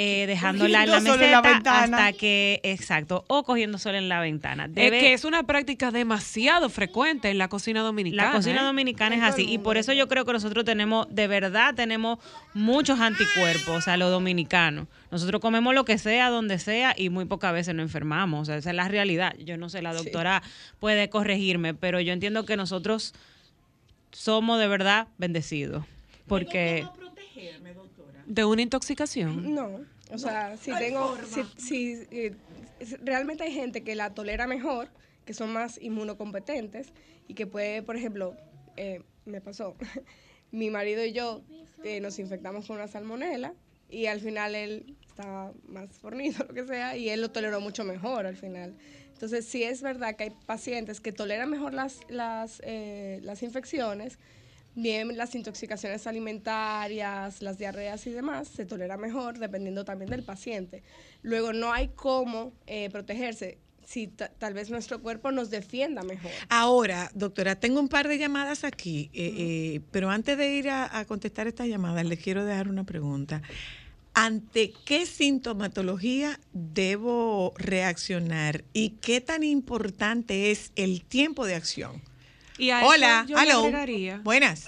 eh, dejándola en la en meseta hasta que, exacto, o cogiendo sol en la ventana. Debe- Es que es una práctica demasiado frecuente en la cocina dominicana. la cocina ¿eh? dominicana es así y por eso yo creo que nosotros tenemos, de verdad tenemos muchos anticuerpos, o sea, los dominicanos. Nosotros comemos lo que sea, donde sea y muy pocas veces nos enfermamos, o sea, esa es la realidad. Yo no sé, la doctora puede corregirme, pero yo entiendo que nosotros somos de verdad bendecidos porque De una intoxicación. No, o sea, si tengo, si, si, eh, realmente hay gente que la tolera mejor, que son más inmunocompetentes y que puede, por ejemplo, eh, me pasó, mi marido y yo eh, nos infectamos con una salmonela y al final él estaba más fornido, lo que sea, y él lo toleró mucho mejor al final. Entonces, sí es verdad que hay pacientes que toleran mejor las, las, eh, las infecciones, bien las intoxicaciones alimentarias, las diarreas y demás, se tolera mejor dependiendo también del paciente. Luego, no hay cómo eh, protegerse si ta- tal vez nuestro cuerpo nos defienda mejor. Ahora, doctora, tengo un par de llamadas aquí, eh, eh, pero antes de ir a, a contestar estas llamadas, les quiero dejar una pregunta. ¿Ante qué sintomatología debo reaccionar y qué tan importante es el tiempo de acción? Y a Hola, yo hello. Buenas.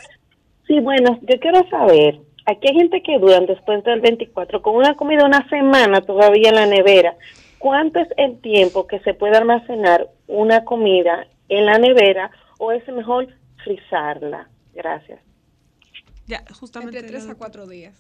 Sí, bueno, yo quiero saber, aquí hay gente que duran después del 24 con una comida una semana todavía en la nevera. ¿Cuánto es el tiempo que se puede almacenar una comida en la nevera o es mejor frizarla? Gracias. Ya, justamente. Entre tres a cuatro días.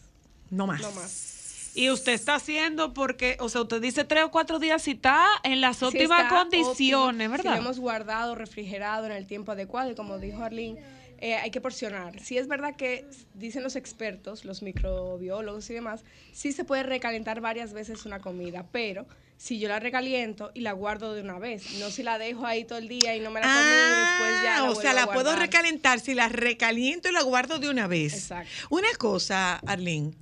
No más. No más. Y usted está haciendo porque, o sea, usted dice tres o cuatro días si está en las óptimas condiciones, óptimo, ¿verdad? Si lo hemos guardado, refrigerado en el tiempo adecuado y como dijo Arlene, eh, hay que porcionar. Si es verdad que dicen los expertos, los microbiólogos y demás, sí se puede recalentar varias veces una comida, pero si yo la recaliento y la guardo de una vez, no si la dejo ahí todo el día y no me la comí y después ya Ah, la o sea, la puedo recalentar si la recaliento y la guardo de una vez. Exacto. Una cosa, Arlene,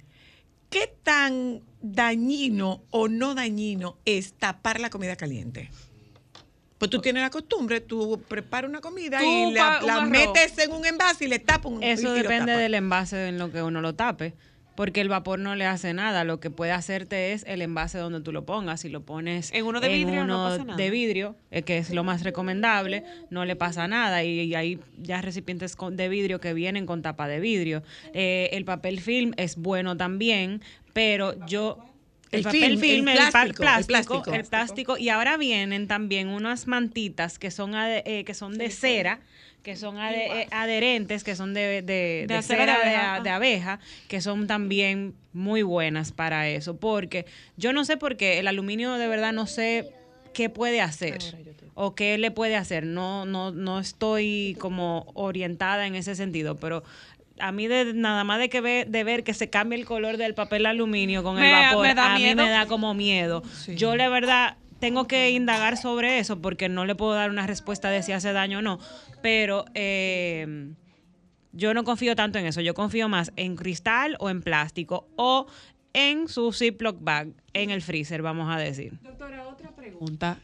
¿qué tan dañino o no dañino es tapar la comida caliente? Pues tú tienes la costumbre, tú preparas una comida Tú y la, metes en un envase y le tapas un Eso y depende del envase en lo que uno lo tape. Porque el vapor no le hace nada. Lo que puede hacerte es el envase donde tú lo pongas. Si lo pones En uno de vidrio no uno pasa nada. de vidrio, eh, que es lo más recomendable, no le pasa nada. Y, y hay ya recipientes con- de vidrio que vienen con tapa de vidrio. Eh, el papel film es bueno también, pero yo... El papel film, film, el plástico, el plástico, plástico. el plástico. Y ahora vienen también unas mantitas que son, eh, que son de cera, que son ade- eh, adherentes, que son de, de, de acera de cera de, abeja. de abeja, que son también muy buenas para eso. Porque yo no sé por qué el aluminio de verdad no sé qué puede hacer o qué le puede hacer. No, no, no estoy como orientada en ese sentido, pero a mí de, nada más de que ve, de ver que se cambie el color del papel aluminio con Me- el vapor, a mí miedo. me da como miedo. Yo la verdad tengo que indagar sobre eso porque no le puedo dar una respuesta de si hace daño o no, pero eh, yo no confío tanto en eso. Yo confío más en cristal o en plástico o en su Ziploc bag, en el freezer, vamos a decir. Doctora, otra pregunta.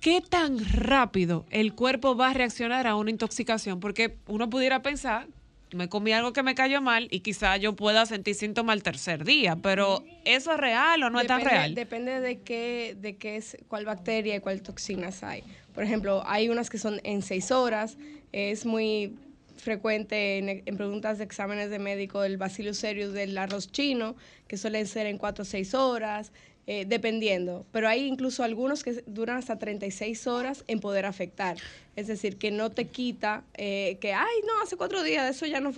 ¿Qué tan rápido el cuerpo va a reaccionar a una intoxicación? Porque uno pudiera pensar, me comí algo que me cayó mal y quizá yo pueda sentir síntomas al tercer día, pero ¿eso es real o no es tan real? Depende de qué, de qué es, cuál bacteria y cuál toxinas hay. Por ejemplo, hay unas que son en seis horas. Es muy frecuente en, en preguntas de exámenes de médico el Bacillus cereus del arroz chino, que suelen ser en cuatro o seis horas, eh, dependiendo. Pero hay incluso algunos que duran hasta 36 horas en poder afectar. Es decir, que no te quita, eh, que, ay, no, hace cuatro días, eso ya no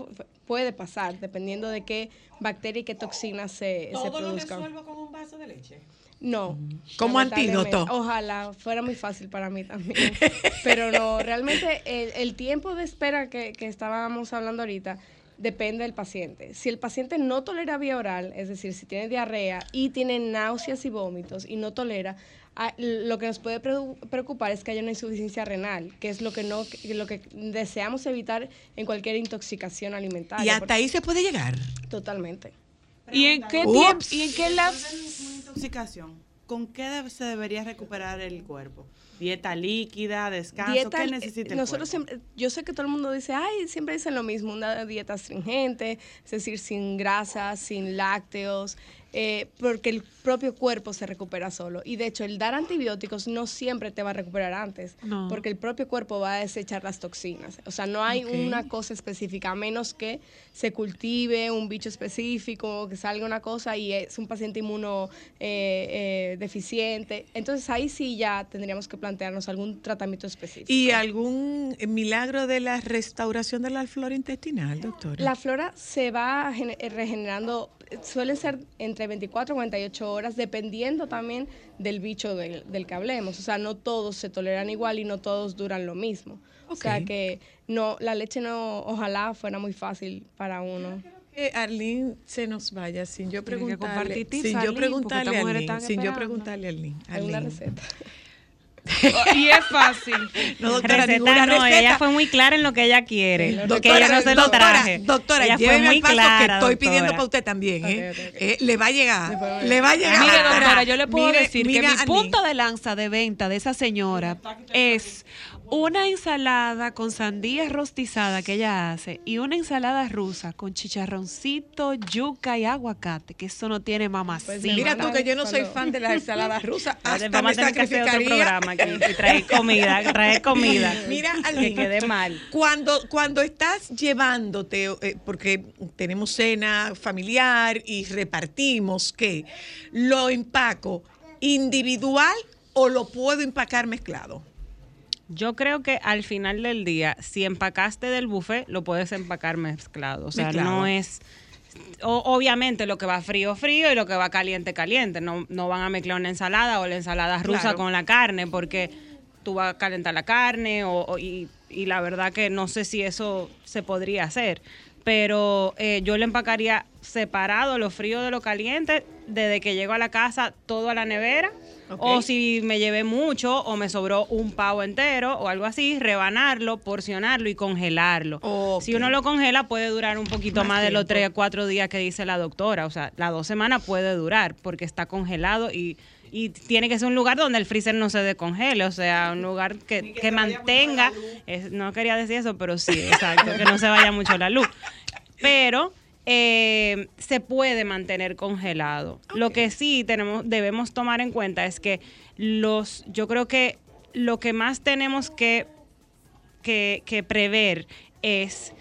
puede pasar, dependiendo de qué bacteria y qué toxinas se, se ¿Todo lo produzcan. resuelvo con un vaso de leche? No. Como antídoto. Ojalá fuera muy fácil para mí también. Pero no, realmente el, el tiempo de espera que, que estábamos hablando ahorita depende del paciente. Si el paciente no tolera vía oral, es decir, si tiene diarrea y tiene náuseas y vómitos y no tolera, ah, lo que nos puede pre- preocupar es que haya una insuficiencia renal, que es lo que no lo que deseamos evitar en cualquier intoxicación alimentaria. Y hasta ahí se puede llegar. Totalmente. ¿Y en qué tiempo? ¿Y en qué lapso? Intoxicación. ¿Con qué se debería recuperar el cuerpo? ¿Dieta líquida, descanso? Dieta, ¿Qué necesita el nosotros cuerpo? siempre, yo sé que todo el mundo dice, ay, siempre dicen lo mismo, una dieta astringente, es decir, sin grasas, sin lácteos, eh, porque el propio cuerpo se recupera solo. Y de hecho, el dar antibióticos no siempre te va a recuperar antes, No. porque el propio cuerpo va a desechar las toxinas. O sea, no hay una cosa específica, a menos que se cultive un bicho específico, que salga una cosa y es un paciente inmuno eh, eh, deficiente. Entonces ahí sí ya tendríamos que plantearnos algún tratamiento específico. ¿Y algún milagro de la restauración de la flora intestinal, doctora? La flora se va gene- regenerando, suelen ser entre 24 y 48 horas, dependiendo también del bicho del, del que hablemos. O sea, no todos se toleran igual y no todos duran lo mismo. O sea que no, la leche no, ojalá fuera muy fácil para uno. que Arlene se nos vaya sin yo preguntarle, sin yo preguntarle a Arlene, sin yo preguntarle a Arlene. Arlene. receta. y es fácil. No, doctora, receta no, receta. ella fue muy clara en lo que ella quiere. que Doctora, ella no se lo doctora, traje. Doctora, ella fue muy paso clara, que estoy pidiendo para usted también. ¿eh? Eh, le va a llegar. Le va a llegar. Mire, Ahora, doctora, yo le puedo mire, decir mire, que mi punto de lanza de venta de esa señora es una ensalada con sandía rostizada que ella hace y una ensalada rusa con chicharroncito, yuca y aguacate, que eso no tiene mamacita. Pues Mira tú que yo no soy fan de las ensaladas rusas. Hasta Vamos me a tener que hacer otro sacrificaría. programa aquí y traer comida, traer comida. Mira, que quede mal. Cuando, cuando estás llevándote, eh, porque tenemos cena familiar y repartimos, ¿qué? ¿Lo empaco individual o lo puedo empacar mezclado? Yo creo que al final del día, si empacaste del buffet, lo puedes empacar mezclado. O sea, Mezclado. no es. o- obviamente lo que va frío, frío y lo que va caliente, caliente. No, no van a mezclar una ensalada o la ensalada rusa Claro. con la carne porque tú vas a calentar la carne o, o- y, y la verdad que no sé si eso se podría hacer. Pero eh, yo le empacaría separado lo frío de lo caliente desde que llego a la casa todo a la nevera. O si me llevé mucho o me sobró un pavo entero o algo así, rebanarlo, porcionarlo y congelarlo. Si uno lo congela puede durar un poquito Más más, de los tres o cuatro días que dice la doctora. O sea, las dos semanas puede durar porque está congelado y, y tiene que ser un lugar donde el freezer no se descongele. O sea, un lugar que, que mantenga. es- no quería decir eso, pero sí, exacto, que no se vaya mucho la luz. Pero eh, se puede mantener congelado. Lo que sí tenemos, debemos tomar en cuenta es que los, yo creo que lo que más tenemos que, que, que prever es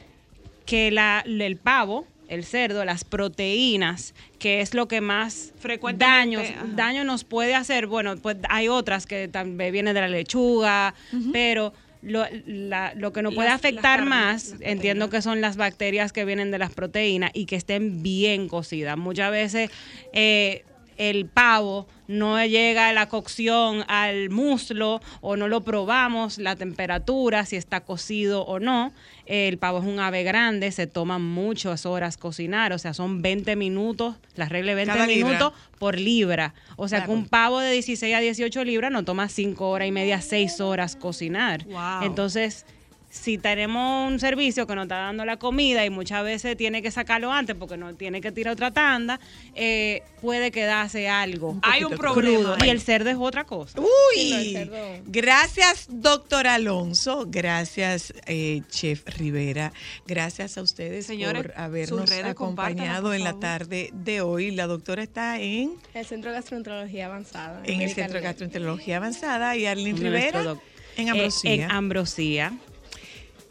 que la, el pavo, el cerdo, las proteínas, que es lo que más daños, ajá. daño nos puede hacer. Bueno, pues hay otras que también vienen de la lechuga, pero lo, la- lo que nos puede Las- las afectar carnes, más, entiendo que son las bacterias que vienen de las proteínas y que estén bien cocidas. Muchas veces eh, el pavo no llega a la cocción al muslo o no lo probamos, la temperatura, si está cocido o no. El pavo es un ave grande, se toma muchas horas cocinar, o sea, son 20 minutos, la regla de 20 Cada libra. minutos por libra. O sea, que Claro. un pavo de 16 a 18 libras no toma 5 horas y media, 6 horas cocinar. Wow. Entonces, si tenemos un servicio que nos está dando la comida y muchas veces tiene que sacarlo antes porque no tiene que tirar otra tanda, eh, puede quedarse algo. Hay un crudo. problema Y el cerdo es otra cosa. Uy, gracias doctor Alonso, gracias eh, chef Rivera, gracias a ustedes Señores, por habernos acompañado en la tarde de hoy. La doctora está en, El Centro de Gastroenterología Avanzada. en el Centro de. Gastroenterología Avanzada y Arlene Rivera en Eh, Ambrosía. en Ambrosía.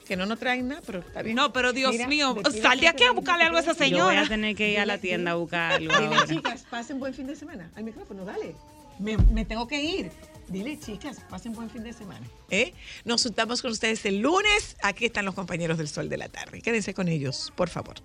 Que no nos traen nada, pero está bien. No, pero Dios Mira, mío, sal de aquí a buscarle algo a esa Yo voy señora. a tener que ir a la tienda a buscar algo Dile, ahora. chicas, pasen buen fin de semana. Al micrófono, dale. Me, me tengo que ir. Dile, chicas, pasen buen fin de semana. ¿Eh? Nos juntamos con ustedes el lunes. Aquí están los compañeros del Sol de la Tarde. Quédense con ellos, por favor.